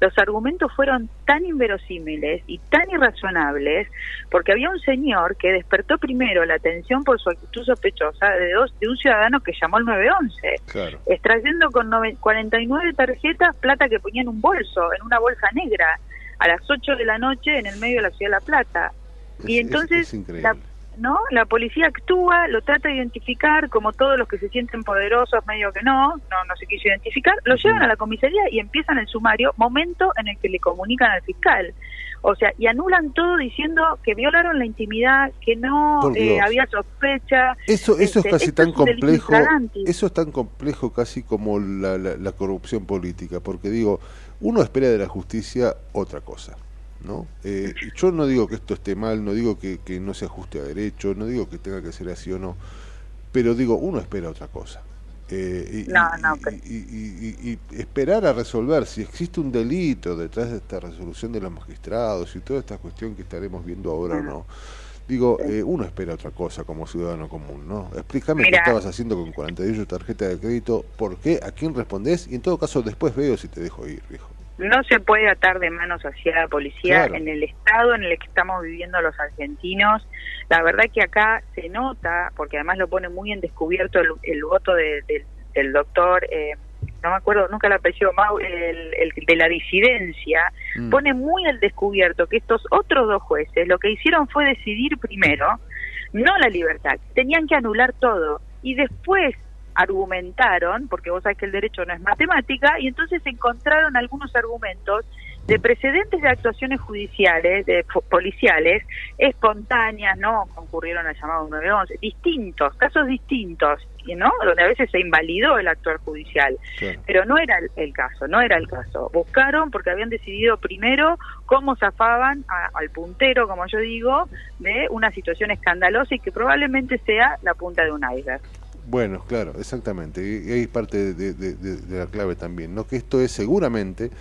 los argumentos fueron tan inverosímiles y tan irrazonables, porque había un señor que despertó primero la atención por su actitud sospechosa de, dos, de un ciudadano que llamó al 911, Claro. extrayendo con nove- 49 tarjetas plata que ponía en un bolso, en una bolsa negra, a las 8 de la noche en el medio de la ciudad de La Plata. y Es- es- entonces es la, ¿no? La policía actúa, lo trata de identificar, como todos los que se sienten poderosos, medio que no, no, no se quiso identificar, lo llevan a la comisaría y empiezan el sumario, momento en el que le comunican al fiscal. O sea, y anulan todo diciendo que violaron la intimidad, que no eh, había sospecha. Eso, eso Este, es casi esto tan es complejo, eso es tan complejo casi como la, la- la corrupción política, porque digo, uno espera de la justicia otra cosa, ¿no? Eh, yo no digo que esto esté mal, no digo que, que no se ajuste a derecho, no digo que tenga que ser así o no, pero digo, uno espera otra cosa. Eh, y, No, no, y- y- y- y esperar a resolver si existe un delito detrás de esta resolución de los magistrados y toda esta cuestión que estaremos viendo ahora o no. Digo, eh, uno espera otra cosa como ciudadano común, ¿no? Explícame qué estabas haciendo con 48 tarjetas de crédito, por qué, a quién respondés y en todo caso después veo si te dejo ir, viejo. No se puede atar de manos hacia la policía Claro. en el estado en el que estamos viviendo los argentinos. La verdad que acá se nota, porque además lo pone muy en descubierto el, el voto de- del- del doctor, eh, no me acuerdo nunca el apellido, Mau, el, el de la disidencia, Mm. pone muy al descubierto que estos otros dos jueces lo que hicieron fue decidir primero, no la libertad, tenían que anular todo y después argumentaron, porque vos sabés que el derecho no es matemática, y entonces encontraron algunos argumentos de precedentes de actuaciones judiciales, de policiales, espontáneas, ¿no? Concurrieron al llamado 911, distintos, casos distintos, ¿no? Donde a veces se invalidó el actuar judicial. Pero no era el, el caso, no era el caso. Buscaron porque habían decidido primero cómo zafaban a- al puntero, como yo digo, de una situación escandalosa y que probablemente sea la punta de un iceberg. Bueno, claro, exactamente. Y y ahí parte de, de- de- de la clave también, ¿no? Que esto es seguramente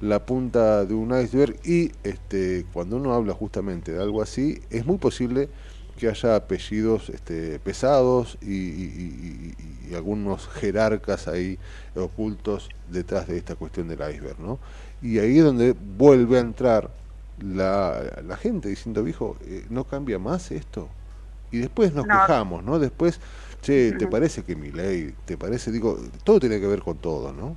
la punta de un iceberg y este cuando uno habla justamente de algo así, es muy posible que haya apellidos este, pesados y, y- y- y- y algunos jerarcas ahí ocultos detrás de esta cuestión del iceberg, ¿no? Y ahí es donde vuelve a entrar la, la gente diciendo, viejo, eh, no cambia más esto. Y después nos No. quejamos, ¿no? Después, che, ¿te parece que mi ley? ¿Te parece? Digo, todo tiene que ver con todo, ¿no?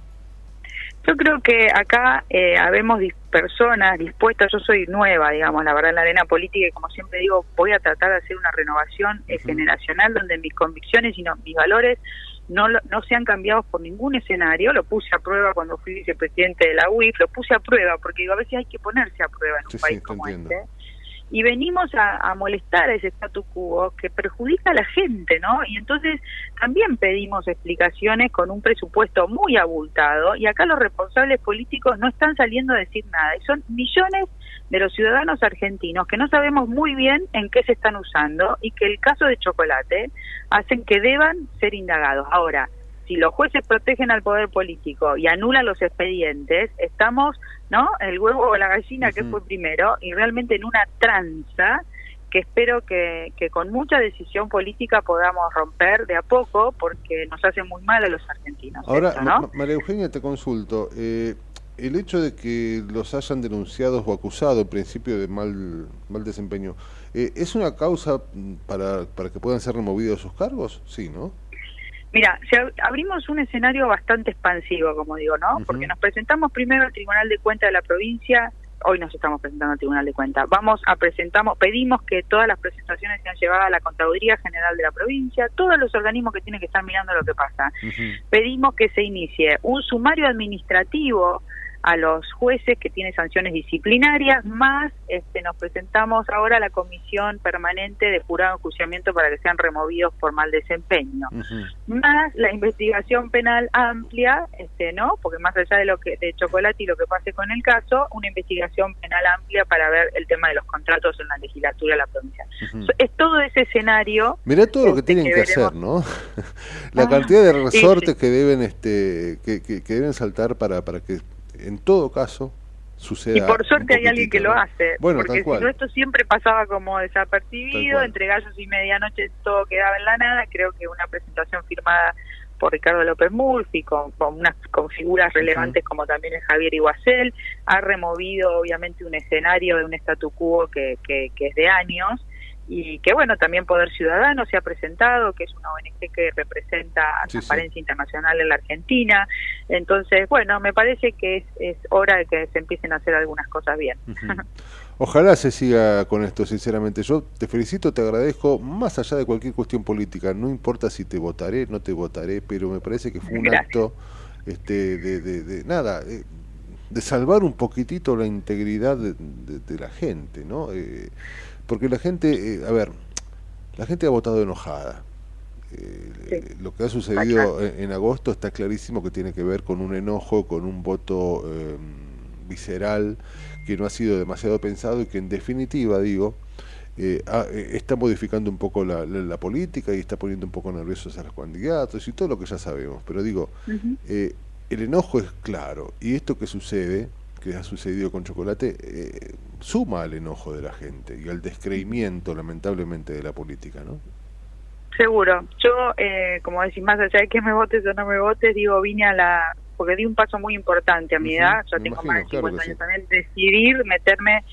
Yo creo que acá eh, habemos dis- personas dispuestas, yo soy nueva, digamos, la verdad, en la arena política y como siempre digo, voy a tratar de hacer una renovación eh, generacional donde mis convicciones y no- mis valores no, no sean cambiados por ningún escenario. Lo puse a prueba cuando fui vicepresidente de la UIF, lo puse a prueba porque digo, a veces hay que ponerse a prueba en un Sí, sí, país te como entiendo. este y venimos a, molestar a ese statu quo que perjudica a la gente, ¿no? Y entonces también pedimos explicaciones con un presupuesto muy abultado y acá los responsables políticos no están saliendo a decir nada. Y son millones de los ciudadanos argentinos que no sabemos muy bien en qué se están usando y que el caso de chocolate hacen que deban ser indagados. Ahora, si los jueces protegen al poder político y anulan los expedientes, estamos, ¿no? El huevo o la gallina que fue primero y realmente en una tranza que espero que, que con mucha decisión política podamos romper de a poco porque nos hace muy mal a los argentinos. Ahora, esto, ¿no? Ma- María Eugenia, te consulto. eh, el hecho de que los hayan denunciado o acusado en principio de mal, mal desempeño, eh, ¿es una causa mm, para, para que puedan ser removidos sus cargos? Sí, ¿no? Mira, si ab- abrimos un escenario bastante expansivo, como digo, ¿no? Porque nos presentamos primero al Tribunal de Cuentas de la provincia, hoy nos estamos presentando al Tribunal de Cuentas. Vamos a presentamos, pedimos que todas las presentaciones sean llevadas a la Contaduría General de la provincia, todos los organismos que tienen que estar mirando lo que pasa. Pedimos que se inicie un sumario administrativo a los jueces que tiene sanciones disciplinarias, más este, nos presentamos ahora a la comisión permanente de jurado de enjuiciamiento para que sean removidos por mal desempeño más la investigación penal amplia, este, ¿no? Porque más allá de lo que de chocolate y lo que pase con el caso, una investigación penal amplia para ver el tema de los contratos en la legislatura de la provincia. Es todo ese escenario. Mirá todo lo que este, tienen que, hacer, ¿no? *laughs* La Ah, cantidad de sí, resortes sí. que deben este que, que- que deben saltar para, para que en todo caso suceda Y por suerte hay alguien que lo hace, Bueno, porque tal si cual. no esto siempre pasaba como desapercibido, entre gallos y medianoche todo quedaba en la nada, creo que una presentación firmada por Ricardo López Murphy, con, con unas con figuras relevantes como también es Javier Iguacel, ha removido obviamente un escenario de un statu quo que, que, que es de años y que bueno, también Poder Ciudadano se ha presentado, que es una ONG que representa a Transparencia Internacional en la Argentina. Entonces, bueno, me parece que es, es hora de que se empiecen a hacer algunas cosas bien. *laughs* Ojalá se siga con esto, sinceramente. Yo te felicito, te agradezco, más allá de cualquier cuestión política, no importa si te votaré, no te votaré, pero me parece que fue un acto este, de, de, nada, eh, de salvar un poquitito la integridad de, la gente, ¿no? Eh, porque la gente, eh, a ver, la gente ha votado enojada. Eh, lo que ha sucedido en, agosto está clarísimo que tiene que ver con un enojo, con un voto em, visceral que no ha sido demasiado pensado y que en definitiva, digo, eh, está modificando un poco la, política y está poniendo un poco nerviosos a los candidatos y todo lo que ya sabemos. Pero digo, el enojo es claro y esto que sucede que ha sucedido con Chocolate eh, suma al enojo de la gente y al descreimiento, lamentablemente, de la política, ¿no? Seguro. Yo, eh, como decís, más allá de que me votes o no me votes, digo, vine a la... porque di un paso muy importante a mi edad, yo tengo más de 50 años también, decidir meterme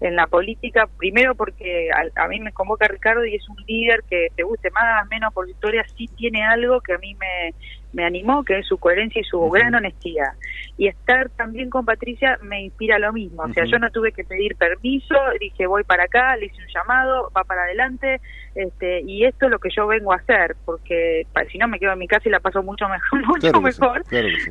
en la política, primero porque a, mí me convoca Ricardo y es un líder que te guste más, menos por su historia, sí tiene algo que a mí me, me animó, que es su coherencia y su gran honestidad. Y estar también con Patricia me inspira lo mismo, o sea, yo no tuve que pedir permiso, dije voy para acá, le hice un llamado, va para adelante, este, y esto es lo que yo vengo a hacer, porque si no me quedo en mi casa y la paso mucho *laughs* mejor, mucho mejor.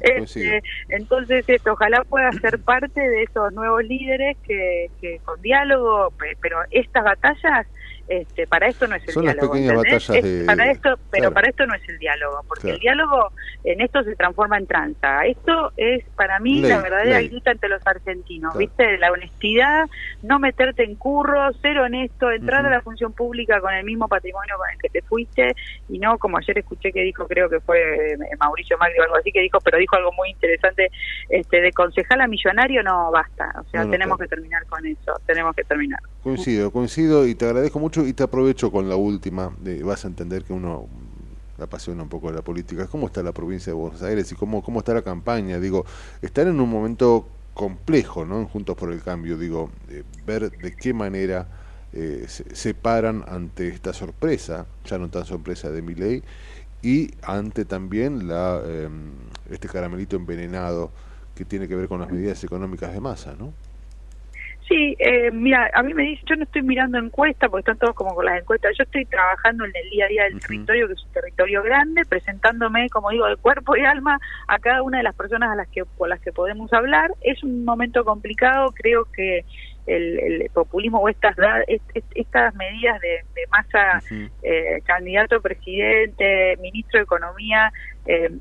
Este, entonces, esto, ojalá pueda ser *clears throat* parte de esos nuevos líderes que, que con diálogo, pero estas batallas este, para esto no es el Son diálogo. Las pequeñas batallas de... para esto, pero para esto no es el diálogo, porque el diálogo en esto se transforma en tranza. Esto es para mí la verdadera lucha entre los argentinos, ¿viste? La honestidad, no meterte en curro, ser honesto, entrar a la función pública con el mismo patrimonio con el que te fuiste y no como ayer escuché que dijo, creo que fue eh, Mauricio Magri o algo así que dijo, pero dijo algo muy interesante, este de concejal a millonario no basta, o sea, tenemos que terminar con eso, tenemos que terminar. Coincido, coincido y te agradezco mucho y te aprovecho con la última. vas a entender que uno apasiona un poco de la política. ¿Cómo está la provincia de Buenos Aires y cómo, cómo está la campaña? Digo, están en un momento complejo, ¿no? Juntos por el Cambio, digo, ver de qué manera eh, se, paran ante esta sorpresa, ya no tan sorpresa de mi ley, y ante también la em, este caramelito envenenado que tiene que ver con las medidas económicas de masa, ¿no? Sí, eh, mira, a mí me dice, yo no estoy mirando encuestas porque están todos como con las encuestas, yo estoy trabajando en el día a día del territorio, que es un territorio grande, presentándome, como digo, de cuerpo y alma a cada una de las personas a las que con las que podemos hablar. Es un momento complicado, creo que el, populismo o estas estas medidas de, masa, eh, candidato presidente, ministro de Economía, eh,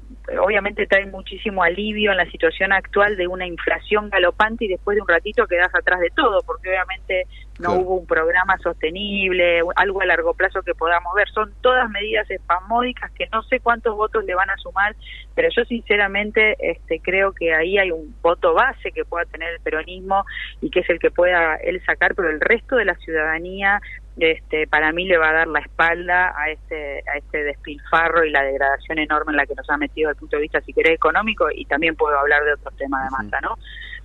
obviamente trae muchísimo alivio en la situación actual de una inflación galopante y después de un ratito quedas atrás de todo, porque obviamente no hubo un programa sostenible, algo a largo plazo que podamos ver. Son todas medidas espasmódicas que no sé cuántos votos le van a sumar, pero yo sinceramente este, creo que ahí hay un voto base que pueda tener el peronismo y que es el que pueda él sacar, pero el resto de la ciudadanía este, para mí le va a dar la espalda a este, a este despilfarro y la degradación enorme en la que nos ha metido desde el punto de vista, si querés, económico, y también puedo hablar de otros temas de masa, ¿no?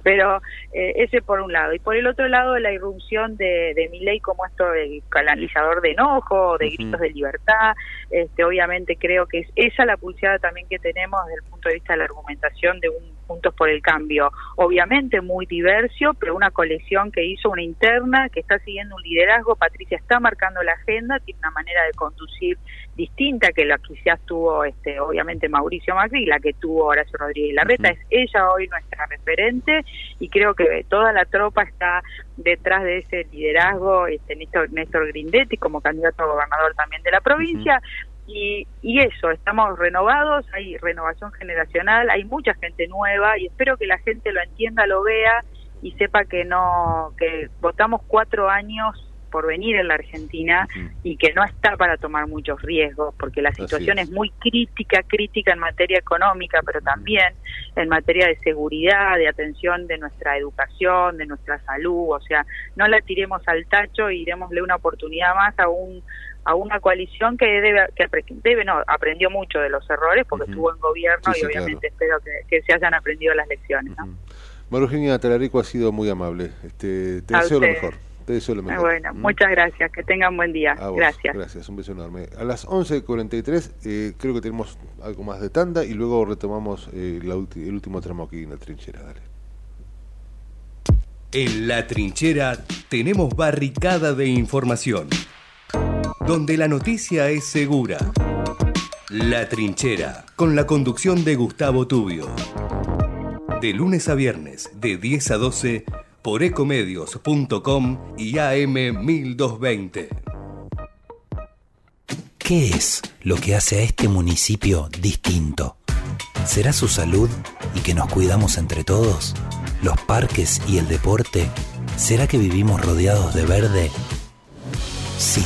Pero eh, ese por un lado. Y por el otro lado, la irrupción de, de mi ley como esto el canalizador de enojo, de gritos de libertad. Este, obviamente creo que es esa la pulseada también que tenemos desde el punto de vista de la argumentación de un Juntos por el Cambio. Obviamente muy diverso, pero una colección que hizo una interna, que está siguiendo un liderazgo. Patricia está marcando la agenda, tiene una manera de conducir distinta que la que quizás tuvo este, obviamente Mauricio Macri y la que tuvo Horacio Rodríguez Larreta. Es ella hoy nuestra referente y creo que toda la tropa está detrás de ese liderazgo, este Néstor, Néstor Grindetti como candidato a gobernador también de la provincia. Y, y eso, estamos renovados, hay renovación generacional, hay mucha gente nueva y espero que la gente lo entienda, lo vea y sepa que no, que votamos cuatro años por venir en la Argentina y que no está para tomar muchos riesgos, porque la situación es. muy crítica, crítica en materia económica, pero también en materia de seguridad, de atención de nuestra educación, de nuestra salud, o sea, no la tiremos al tacho y démosle una oportunidad más a un a una coalición que debe, que debe no, aprendió mucho de los errores porque estuvo en gobierno y obviamente espero que, se hayan aprendido las lecciones. ¿no? María Talarico ha sido muy amable. Este, te deseo lo mejor. Te deseo lo mejor. Bueno, muchas gracias. Que tengan buen día. gracias. Gracias, un beso enorme. A las 11.43 eh, creo que tenemos algo más de tanda y luego retomamos eh, el último tramo aquí en la trinchera. Dale. En la trinchera tenemos barricada de información, donde la noticia es segura. La trinchera, con la conducción de Gustavo Tubio. De lunes a viernes, de 10 a 12, por ecomedios.com y AM 1220. ¿Qué es lo que hace a este municipio distinto? ¿Será su salud y que nos cuidamos entre todos? ¿Los parques y el deporte? ¿Será que vivimos rodeados de verde? Sí,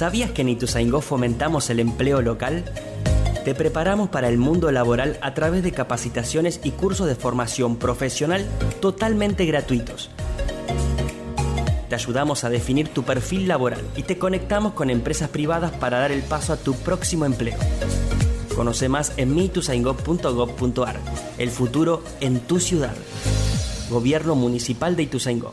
¿Sabías que en Ituzaingó fomentamos el empleo local? Te preparamos para el mundo laboral a través de capacitaciones y cursos de formación profesional totalmente gratuitos te ayudamos a definir tu perfil laboral y te conectamos con empresas privadas para dar el paso a tu próximo empleo. Conoce más en mitusaingó.gov.ar. El futuro en tu ciudad. Gobierno Municipal de Ituzaingó.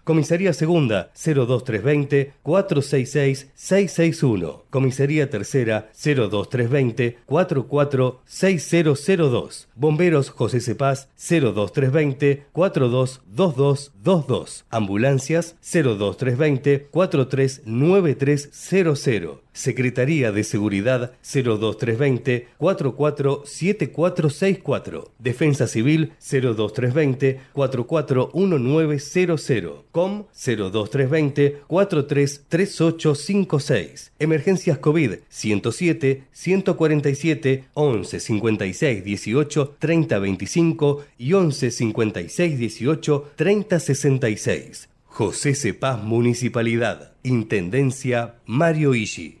Comisaría Segunda 02320 466 661. Comisaría Tercera 02320 446002. Bomberos José Cepaz 02320 422222. Ambulancias 02320 439300. Secretaría de Seguridad 02320 447464. Defensa Civil 02320 441900. COM 02320 433856. Emergencias COVID 107 147 11 56 18 30 25 y 11 56 18 30 66. José Cepaz Municipalidad. Intendencia Mario Ishi.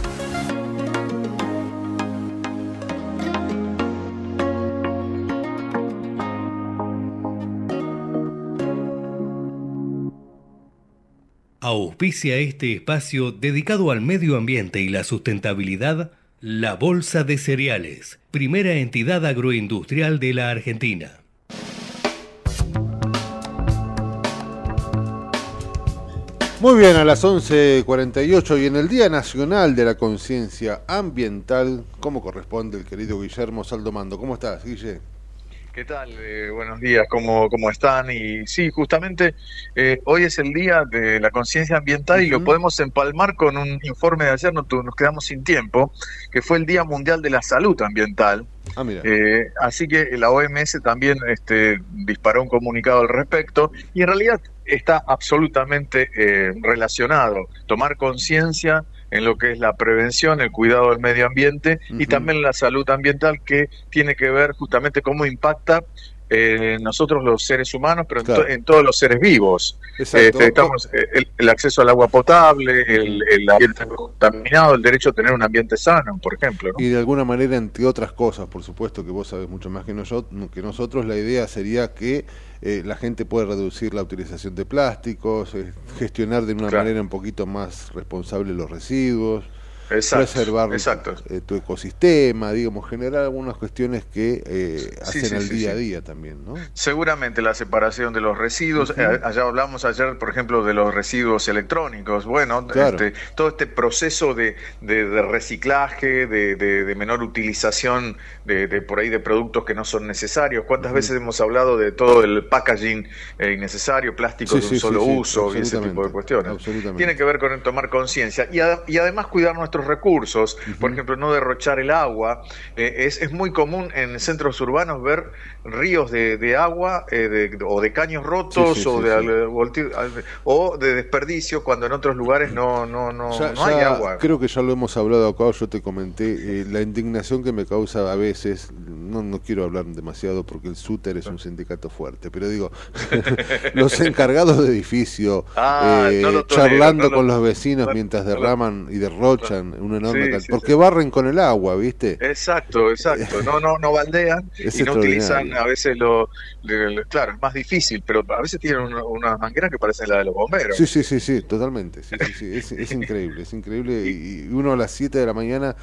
Auspicia este espacio dedicado al medio ambiente y la sustentabilidad, la Bolsa de Cereales, primera entidad agroindustrial de la Argentina. Muy bien, a las 11.48 y en el Día Nacional de la Conciencia Ambiental, como corresponde el querido Guillermo Saldomando. ¿Cómo estás, Guille? ¿Qué tal? Eh, buenos días, ¿cómo, ¿cómo están? Y sí, justamente eh, hoy es el día de la conciencia ambiental y lo podemos empalmar con un informe de ayer, nos, nos quedamos sin tiempo, que fue el Día Mundial de la Salud Ambiental. Ah, mira. Eh, así que la OMS también este, disparó un comunicado al respecto y en realidad está absolutamente eh, relacionado. Tomar conciencia en lo que es la prevención, el cuidado del medio ambiente y también la salud ambiental que tiene que ver justamente cómo impacta eh, nosotros los seres humanos, pero en, to- en todos los seres vivos. Exacto. Este, estamos, eh, el, el acceso al agua potable, el, el ambiente contaminado, el derecho a tener un ambiente sano, por ejemplo. ¿no? Y de alguna manera, entre otras cosas, por supuesto que vos sabés mucho más que, que nosotros, la idea sería que eh, la gente pueda reducir la utilización de plásticos, eh, gestionar de una Claro. manera un poquito más responsable los residuos, Exacto, preservar exacto. eh, tu ecosistema, digamos, generar algunas cuestiones que eh, hacen sí, al sí, día a día también, ¿no? Seguramente la separación de los residuos. Eh, allá hablamos ayer, por ejemplo, de los residuos electrónicos. Bueno, Claro. este, todo este proceso de, de- de reciclaje, de, menor utilización de, por ahí de productos que no son necesarios. ¿Cuántas veces hemos hablado de todo el packaging eh, innecesario, plástico de un solo uso y ese tipo de cuestiones? Tiene que ver con el tomar conciencia y, a- y además cuidar recursos. Por ejemplo, no derrochar el agua. Eh, es, es muy común en centros urbanos ver ríos de, de agua eh, de- o de caños rotos Sí, sí, o, de, al- o de desperdicio cuando en otros lugares no, no, no, Ya- no hay ya agua. Creo que ya lo hemos hablado acá, yo te comenté, eh, la indignación que me causa a veces, no, no quiero hablar demasiado porque el SUTER es un sindicato fuerte, pero digo, *laughs* los encargados de edificio, *laughs* Ah, eh, no charlando con los vecinos no- mientras derraman y derrochan una enorme Sí, porque barren con el agua, ¿viste? Exacto, exacto. No, no, no *laughs* baldean Es y no utilizan. A veces lo, le- le- claro, es más difícil, pero a veces tienen una- unas mangueras que parecen las de los bomberos. Sí, sí, sí, sí, totalmente. Sí, sí, sí, Es, *laughs* es increíble, es increíble. Y, y uno a las 7 de la mañana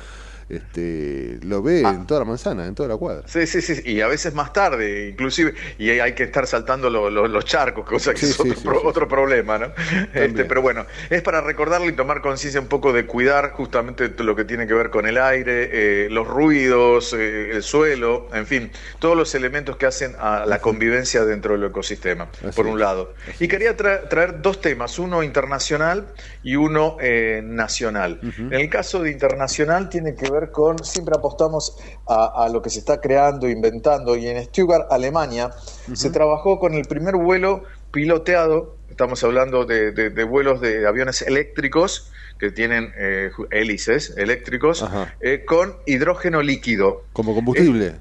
este, lo ve Ah. en toda la manzana, en toda la cuadra. Sí, sí, sí, y a veces más tarde, inclusive, y hay que estar saltando lo- lo- los charcos, cosa que Sí, es sí, otro, sí, pro- sí. otro problema, ¿no? Este, pero bueno, es para recordarle y tomar conciencia un poco de cuidar justamente lo que tiene que ver con el aire, eh, los ruidos, eh, el suelo, en fin, todos los elementos que hacen a la convivencia dentro del ecosistema, Así por es. un lado. Y quería tra- traer dos temas, uno internacional y uno eh, nacional. En el caso de internacional tiene que ver con, siempre apostamos a, a lo que se está creando, inventando, y en Stuttgart, Alemania, se trabajó con el primer vuelo piloteado, estamos hablando de, de- de vuelos de aviones eléctricos, que tienen eh, hélices eléctricos, eh, con hidrógeno líquido. Como combustible.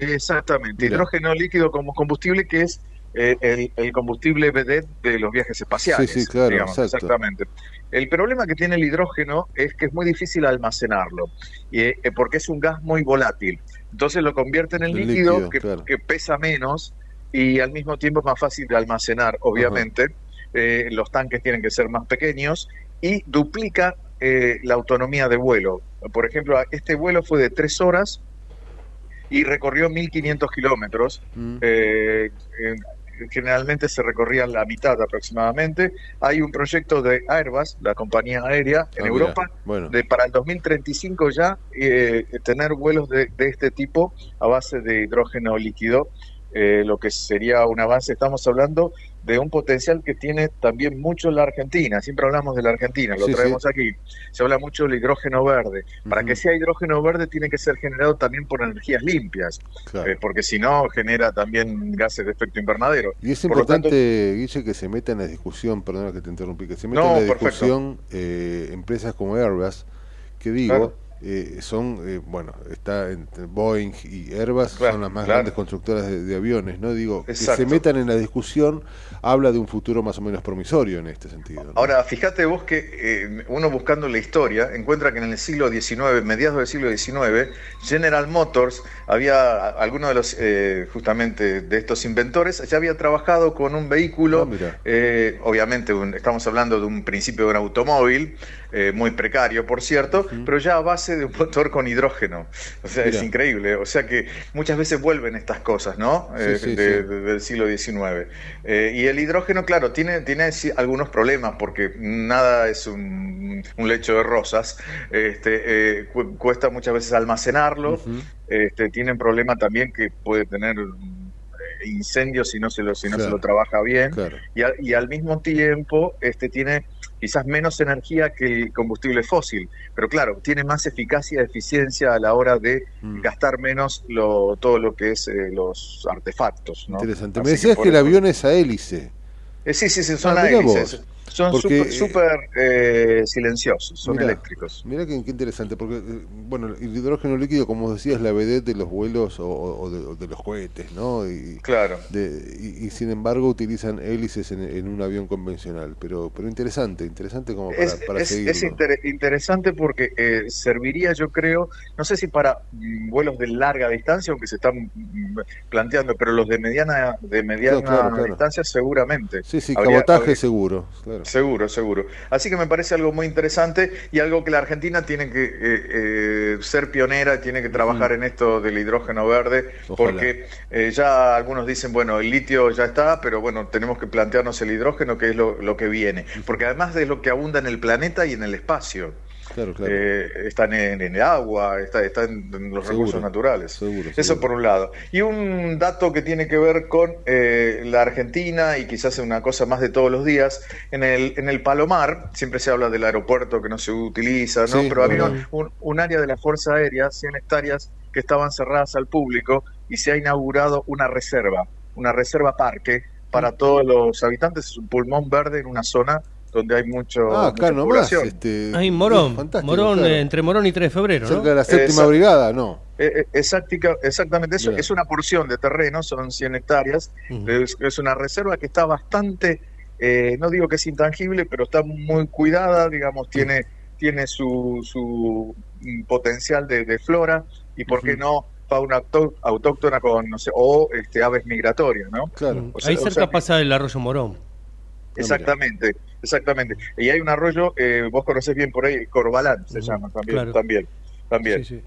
Exactamente, Mira. hidrógeno líquido como combustible que es eh, el, el combustible vedette de los viajes espaciales. Sí, sí, claro, digamos. Exactamente. El problema que tiene el hidrógeno es que es muy difícil almacenarlo, y, eh, porque es un gas muy volátil. Entonces lo convierte en el El líquido, líquido, que, claro. que pesa menos y al mismo tiempo es más fácil de almacenar, obviamente. Eh, los tanques tienen que ser más pequeños y duplica eh, la autonomía de vuelo. Por ejemplo, este vuelo fue de tres horas y recorrió 1.500 kilómetros. Mm. Eh, eh, generalmente se recorría la mitad aproximadamente. Hay un proyecto de Airbus, la compañía aérea en Ah, Europa, bueno. de para el 2035 ya eh, tener vuelos de, de este tipo a base de hidrógeno líquido, eh, lo que sería un avance. Estamos hablando de un potencial que tiene también mucho la Argentina. Siempre hablamos de la Argentina, lo Sí, traemos aquí. Se habla mucho del hidrógeno verde. Para que sea hidrógeno verde tiene que ser generado también por energías limpias, Claro. eh, porque si no genera también gases de efecto invernadero. Y es Por importante, tanto, Guille, que se meta en la discusión, perdona que te interrumpí, que se meta No, en la discusión eh, empresas como Airbus, que digo, Claro. Eh, son, eh, bueno, está entre Boeing y Airbus, Claro, son las más claro. grandes constructoras de, de aviones, ¿no? Digo, que se metan en la discusión habla de un futuro más o menos promisorio en este sentido. ¿no? Ahora, fíjate vos que eh, uno buscando la historia encuentra que en el siglo XIX, mediados del siglo XIX, General Motors había, alguno de los, eh, justamente, de estos inventores, ya había trabajado con un vehículo, eh, obviamente un- estamos hablando de un principio de un automóvil, eh, muy precario, por cierto, pero ya a base de un motor con hidrógeno. O sea, es increíble. O sea que muchas veces vuelven estas cosas, ¿no? Sí, Eh, sí, de- sí. de- del siglo XIX. Eh, y el hidrógeno, claro, tiene, tiene algunos problemas porque nada es un, un lecho de rosas. Este, eh, cu- cuesta muchas veces almacenarlo. este, tienen problema también que puede tener incendios si no se lo, si no Claro. se lo trabaja bien. Claro. Y, al- y al mismo tiempo este, tiene quizás menos energía que el combustible fósil, pero claro, tiene más eficacia y eficiencia a la hora de Mm. gastar menos lo, todo lo que es eh, los artefactos. ¿no? Interesante. Así Me decías por que, el eso- avión es a hélice. Eh, sí, sí, sí, son Ah, mirá hélices. vos. Son Porque, súper eh, silenciosos, son Mirá, eléctricos. Mira qué, qué interesante, porque eh, bueno, el hidrógeno líquido, como decías, la vedette de los vuelos o, o de, o de los cohetes, ¿no? Y, Claro. de- y, y sin embargo utilizan hélices en, en un avión convencional, pero pero interesante, interesante como para, Es, para es- seguirlo. es inter- interesante porque eh, serviría, yo creo, no sé si para mm, vuelos de larga distancia, aunque se están mm, planteando, pero los de mediana de mediana Claro, claro, claro. distancia seguramente. Sí, sí, Habría- cabotaje seguro, claro. Seguro, seguro. Así que me parece algo muy interesante y algo que la Argentina tiene que eh, eh, ser pionera, tiene que trabajar en esto del hidrógeno verde, Ojalá. porque eh, ya algunos dicen, bueno, el litio ya está, pero bueno, tenemos que plantearnos el hidrógeno, que es lo, lo que viene, porque además de lo que abunda en el planeta y en el espacio. Claro, claro. Eh, están en, en el agua, está, está en, los Seguro, recursos naturales. seguro, Eso por un lado. Y un dato que tiene que ver con eh, la Argentina y quizás una cosa más de todos los días. En el, en el Palomar, siempre se habla del aeropuerto que no se utiliza, ¿no? Sí, Pero había verdad. un, un área de la Fuerza Aérea, 100 hectáreas, que estaban cerradas al público y se ha inaugurado una reserva, una reserva parque para todos los habitantes. Es un pulmón verde en una zona donde hay mucho, Ah, acá nomás, población. este, Ahí Morón, fantástico, Morón claro. entre Morón y 3 de febrero, ¿no? cerca de la séptima brigada, no. Eh, eh, exactica- exactamente eso. Es una porción de terreno, son 100 hectáreas. es, es una reserva que está bastante, eh, no digo que es intangible, pero está muy cuidada, digamos, tiene, tiene su, su mm, potencial de, de flora y, ¿por qué no? fauna auto- autóctona con, no sé, o este, aves migratorias, ¿no? Claro. O sea- Ahí o cerca sea pasa el arroyo Morón. Exactamente, exactamente. Y hay un arroyo, eh, vos conocés bien por ahí, Corbalán se llama también, claro. también, también. Sí, sí.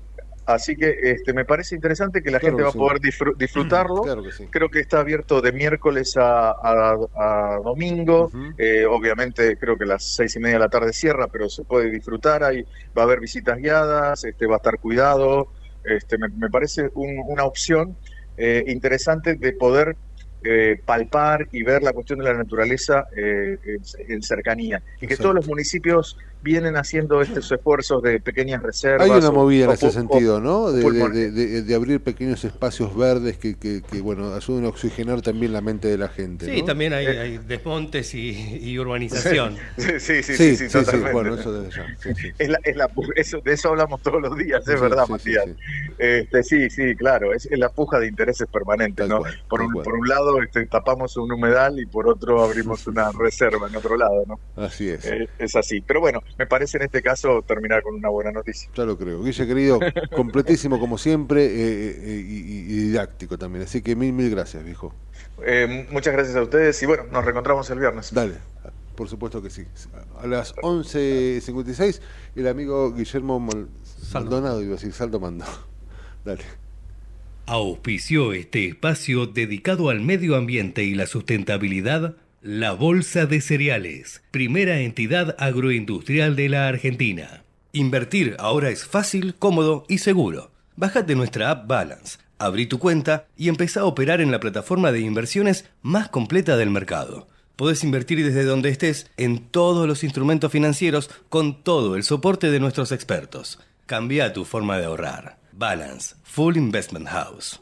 Así que este, me parece interesante que la Claro gente que va a sí. poder disfr- disfrutarlo. Claro que sí. Creo que está abierto de miércoles a, a- a domingo. Eh, obviamente creo que a las seis y media de la tarde cierra, pero se puede disfrutar. Ahí va a haber visitas guiadas, este, va a estar cuidado. Este, me, me parece un- una opción eh, interesante de poder eh, palpar y ver la cuestión de la naturaleza eh, en, en cercanía. Y que Exacto. todos los municipios vienen haciendo estos esfuerzos de pequeñas reservas. Hay una o- movida en ese sentido, ¿no? De, de- pulmón- de- de- de abrir pequeños espacios verdes que, que, que, bueno, ayuden a oxigenar también la mente de la gente. Sí, ¿no? también hay, hay desmontes y, y urbanización. *laughs* Sí, sí, sí, Sí, sí, sí, sí, totalmente. bueno, eso desde ya. Sí, sí. Es la, es la eso, de eso hablamos todos los días, es Sí, verdad, sí, Matías. sí, Este, sí, sí, claro, es, la puja de intereses permanentes, ¿no? por, un, cual. por un lado este, tapamos un humedal y por otro abrimos *laughs* una reserva en otro lado, ¿no? Así es. Eh, es así. Pero bueno, me parece en este caso terminar con una buena noticia. Ya lo creo. Guille, querido, *laughs* completísimo como siempre eh, eh, y, y- didáctico también. Así que mil, mil gracias, viejo. Eh, muchas gracias a ustedes y bueno, nos reencontramos el viernes. Dale, por supuesto que sí. A las 11.56, el amigo Guillermo Mal- Maldonado, iba a decir, Saldo Mando. *laughs* Dale. Auspició este espacio dedicado al medio ambiente y la sustentabilidad la Bolsa de Cereales, primera entidad agroindustrial de la Argentina. Invertir ahora es fácil, cómodo y seguro. Bájate nuestra app Balance, abrí tu cuenta y empezá a operar en la plataforma de inversiones más completa del mercado. Podés invertir desde donde estés en todos los instrumentos financieros con todo el soporte de nuestros expertos. Cambia tu forma de ahorrar. Balance, Full Investment House.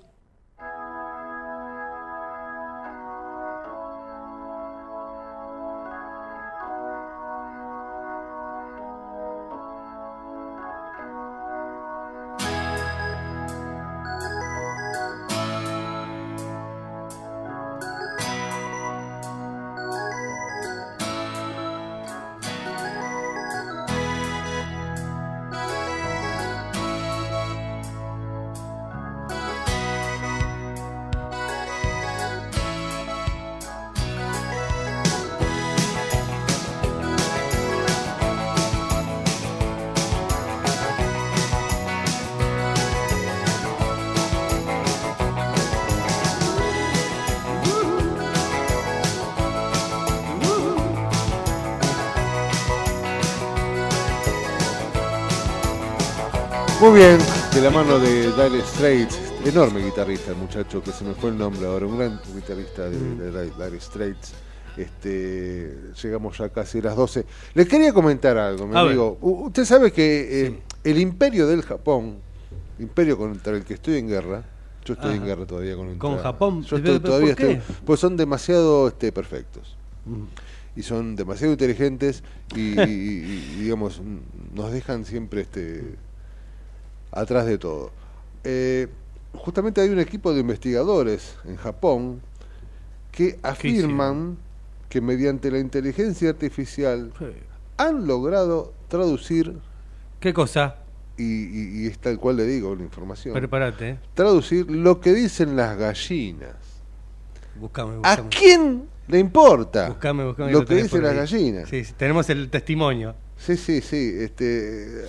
La mano de Dire Straits, enorme guitarrista el muchacho, que se me fue el nombre ahora, un gran guitarrista de, Mm. de Dire- Straits. Este, llegamos ya casi a las 12. Les quería comentar algo, mi A amigo. Usted sabe que eh, el imperio del Japón, imperio contra el que estoy en guerra, yo estoy en guerra todavía con ¿Con contra- Japón? Pues son demasiado este, perfectos Mm. y son demasiado inteligentes y, y- y, digamos nos dejan siempre este atrás de todo. Eh, justamente hay un equipo de investigadores en Japón que afirman que mediante la inteligencia artificial han logrado traducir ¿Qué cosa? y, y- y es tal cual le digo la información. Prepárate, ¿eh? Traducir lo que dicen las gallinas. Buscame, ¿A buscame. quién le importa Buscame, buscame lo que dicen las gallinas? Sí, sí, tenemos el testimonio. Sí, sí, sí. Este,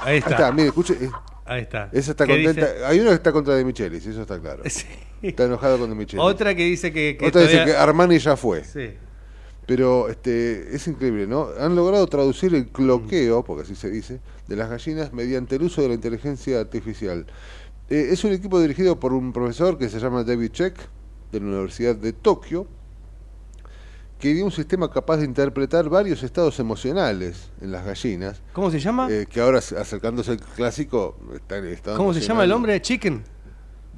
Ahí está. mire, escuche. eh, Ahí está. Esa está ¿Qué contenta. dice? Hay uno que está contra De Michelis, eso está claro. *laughs* Está enojado con De Michelis. Otra que dice que. que Otra dice que Armani ya fue. Sí. Pero este, es increíble, ¿no? Han logrado traducir el cloqueo, porque así se dice, de las gallinas mediante el uso de la inteligencia artificial. Eh, es un equipo dirigido por un profesor que se llama David Check, de la Universidad de Tokio, que dio un sistema capaz de interpretar varios estados emocionales en las gallinas. ¿Cómo se llama? eh, que ahora, acercándose al clásico, está en el estado ¿Cómo se llama el hombre? Chicken.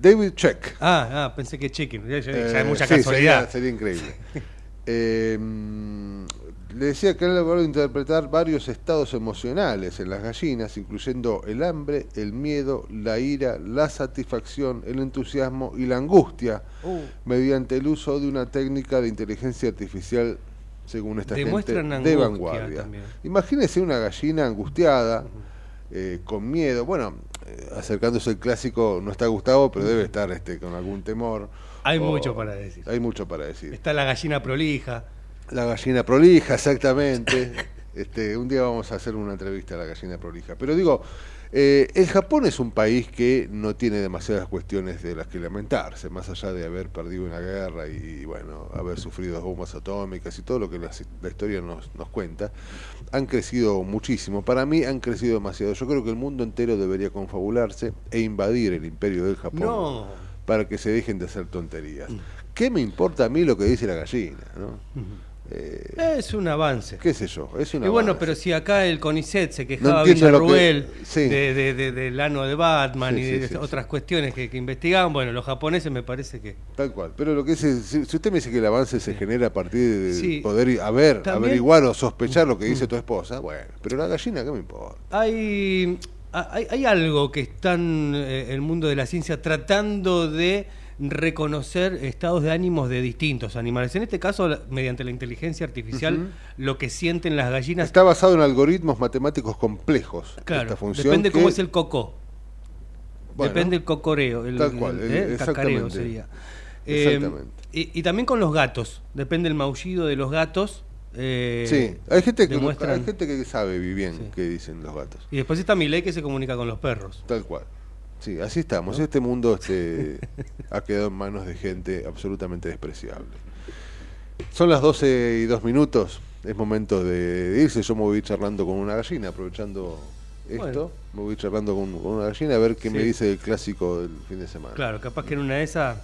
David Check. Ah, ah, pensé que Chicken. Ya, ya- ya Eh, hay mucha sí, casualidad. Sería, sería increíble. *laughs* Eh, le decía que han logrado interpretar varios estados emocionales en las gallinas, incluyendo el hambre, el miedo, la ira, la satisfacción, el entusiasmo y la angustia, Uh. mediante el uso de una técnica de inteligencia artificial, según esta gente, de vanguardia. también. Imagínese una gallina angustiada, eh, con miedo. Bueno, eh, acercándose el clásico, no está Gustavo, pero debe estar este, con algún temor. Hay O- mucho para decir. Hay mucho para decir. Está la gallina prolija. La gallina prolija, exactamente. *laughs* este, un día vamos a hacer una entrevista a la gallina prolija. Pero digo, eh, el Japón es un país que no tiene demasiadas cuestiones de las que lamentarse, más allá de haber perdido una guerra y, bueno, haber sufrido bombas atómicas y todo lo que la, la historia nos, nos cuenta. Han crecido muchísimo. Para mí han crecido demasiado. Yo creo que el mundo entero debería confabularse e invadir el imperio del Japón No. para que se dejen de hacer tonterías. ¿Qué me importa a mí lo que dice la gallina? ¿no? Eh, Es un avance. ¿Qué sé yo? Es una Y bueno, pero si acá el CONICET se quejaba que- Villarruel sí. de, de- de- del ano de Batman Sí, y sí, de otras cuestiones que, que investigaban, bueno, los japoneses me parece que... Tal cual. Pero lo que es, si, usted me dice que el avance se genera a partir de poder a ver, También- averiguar o sospechar lo que dice tu esposa, bueno, pero la gallina, ¿qué me importa? Hay, hay, hay algo que están eh, el mundo de la ciencia tratando de reconocer estados de ánimos de distintos animales. En este caso, la- mediante la inteligencia artificial, lo que sienten las gallinas... Está basado en algoritmos matemáticos complejos. Claro, esta función depende cómo es el cocó. Bueno, depende el cocoreo, el, tal cual, el- eh, el cacareo exactamente. sería. Eh, Exactamente. y, y también con los gatos, depende el maullido de los gatos. eh, Sí, hay gente, que, demuestran- hay gente que sabe bien qué dicen los gatos. Y después está Milei que se comunica con los perros. Tal cual. Sí, así estamos. Este mundo este, *laughs* ha quedado en manos de gente absolutamente despreciable. Son las 12 y 2 minutos. Es momento de irse. Yo me voy charlando con una gallina, aprovechando esto. Bueno. Me voy charlando con, con una gallina a ver qué me dice el clásico del fin de semana. Claro, capaz que en una de esas,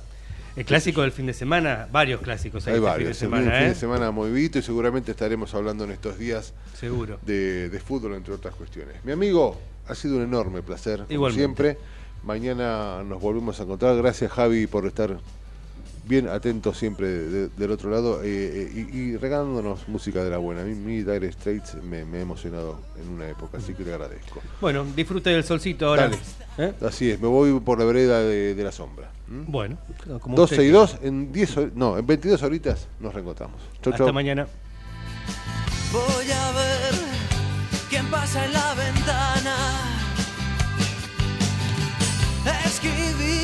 el clásico del fin de semana, varios clásicos hay, Hay este varios. fin de semana, un fin ¿eh? de semana movidito y seguramente estaremos hablando en estos días Seguro. de, de fútbol, entre otras cuestiones. Mi amigo, ha sido un enorme placer, como Igualmente. siempre. Mañana nos volvemos a encontrar. Gracias, Javi, por estar bien atento siempre de- del otro lado eh, eh, y, y regalándonos música de la buena. A mí, mi Dire Straits me, me ha emocionado en una época, así que le agradezco. Bueno, disfrute del solcito ahora. Dale. ¿Eh? Así es, me voy por la vereda de, de la sombra. ¿m? Bueno, como 12 usted y quiera. 2, en 10 hor- no, en 22 horitas nos reencontramos. Chau, Hasta chau. mañana. Voy a ver quién pasa en la ventana. Escribir, tengo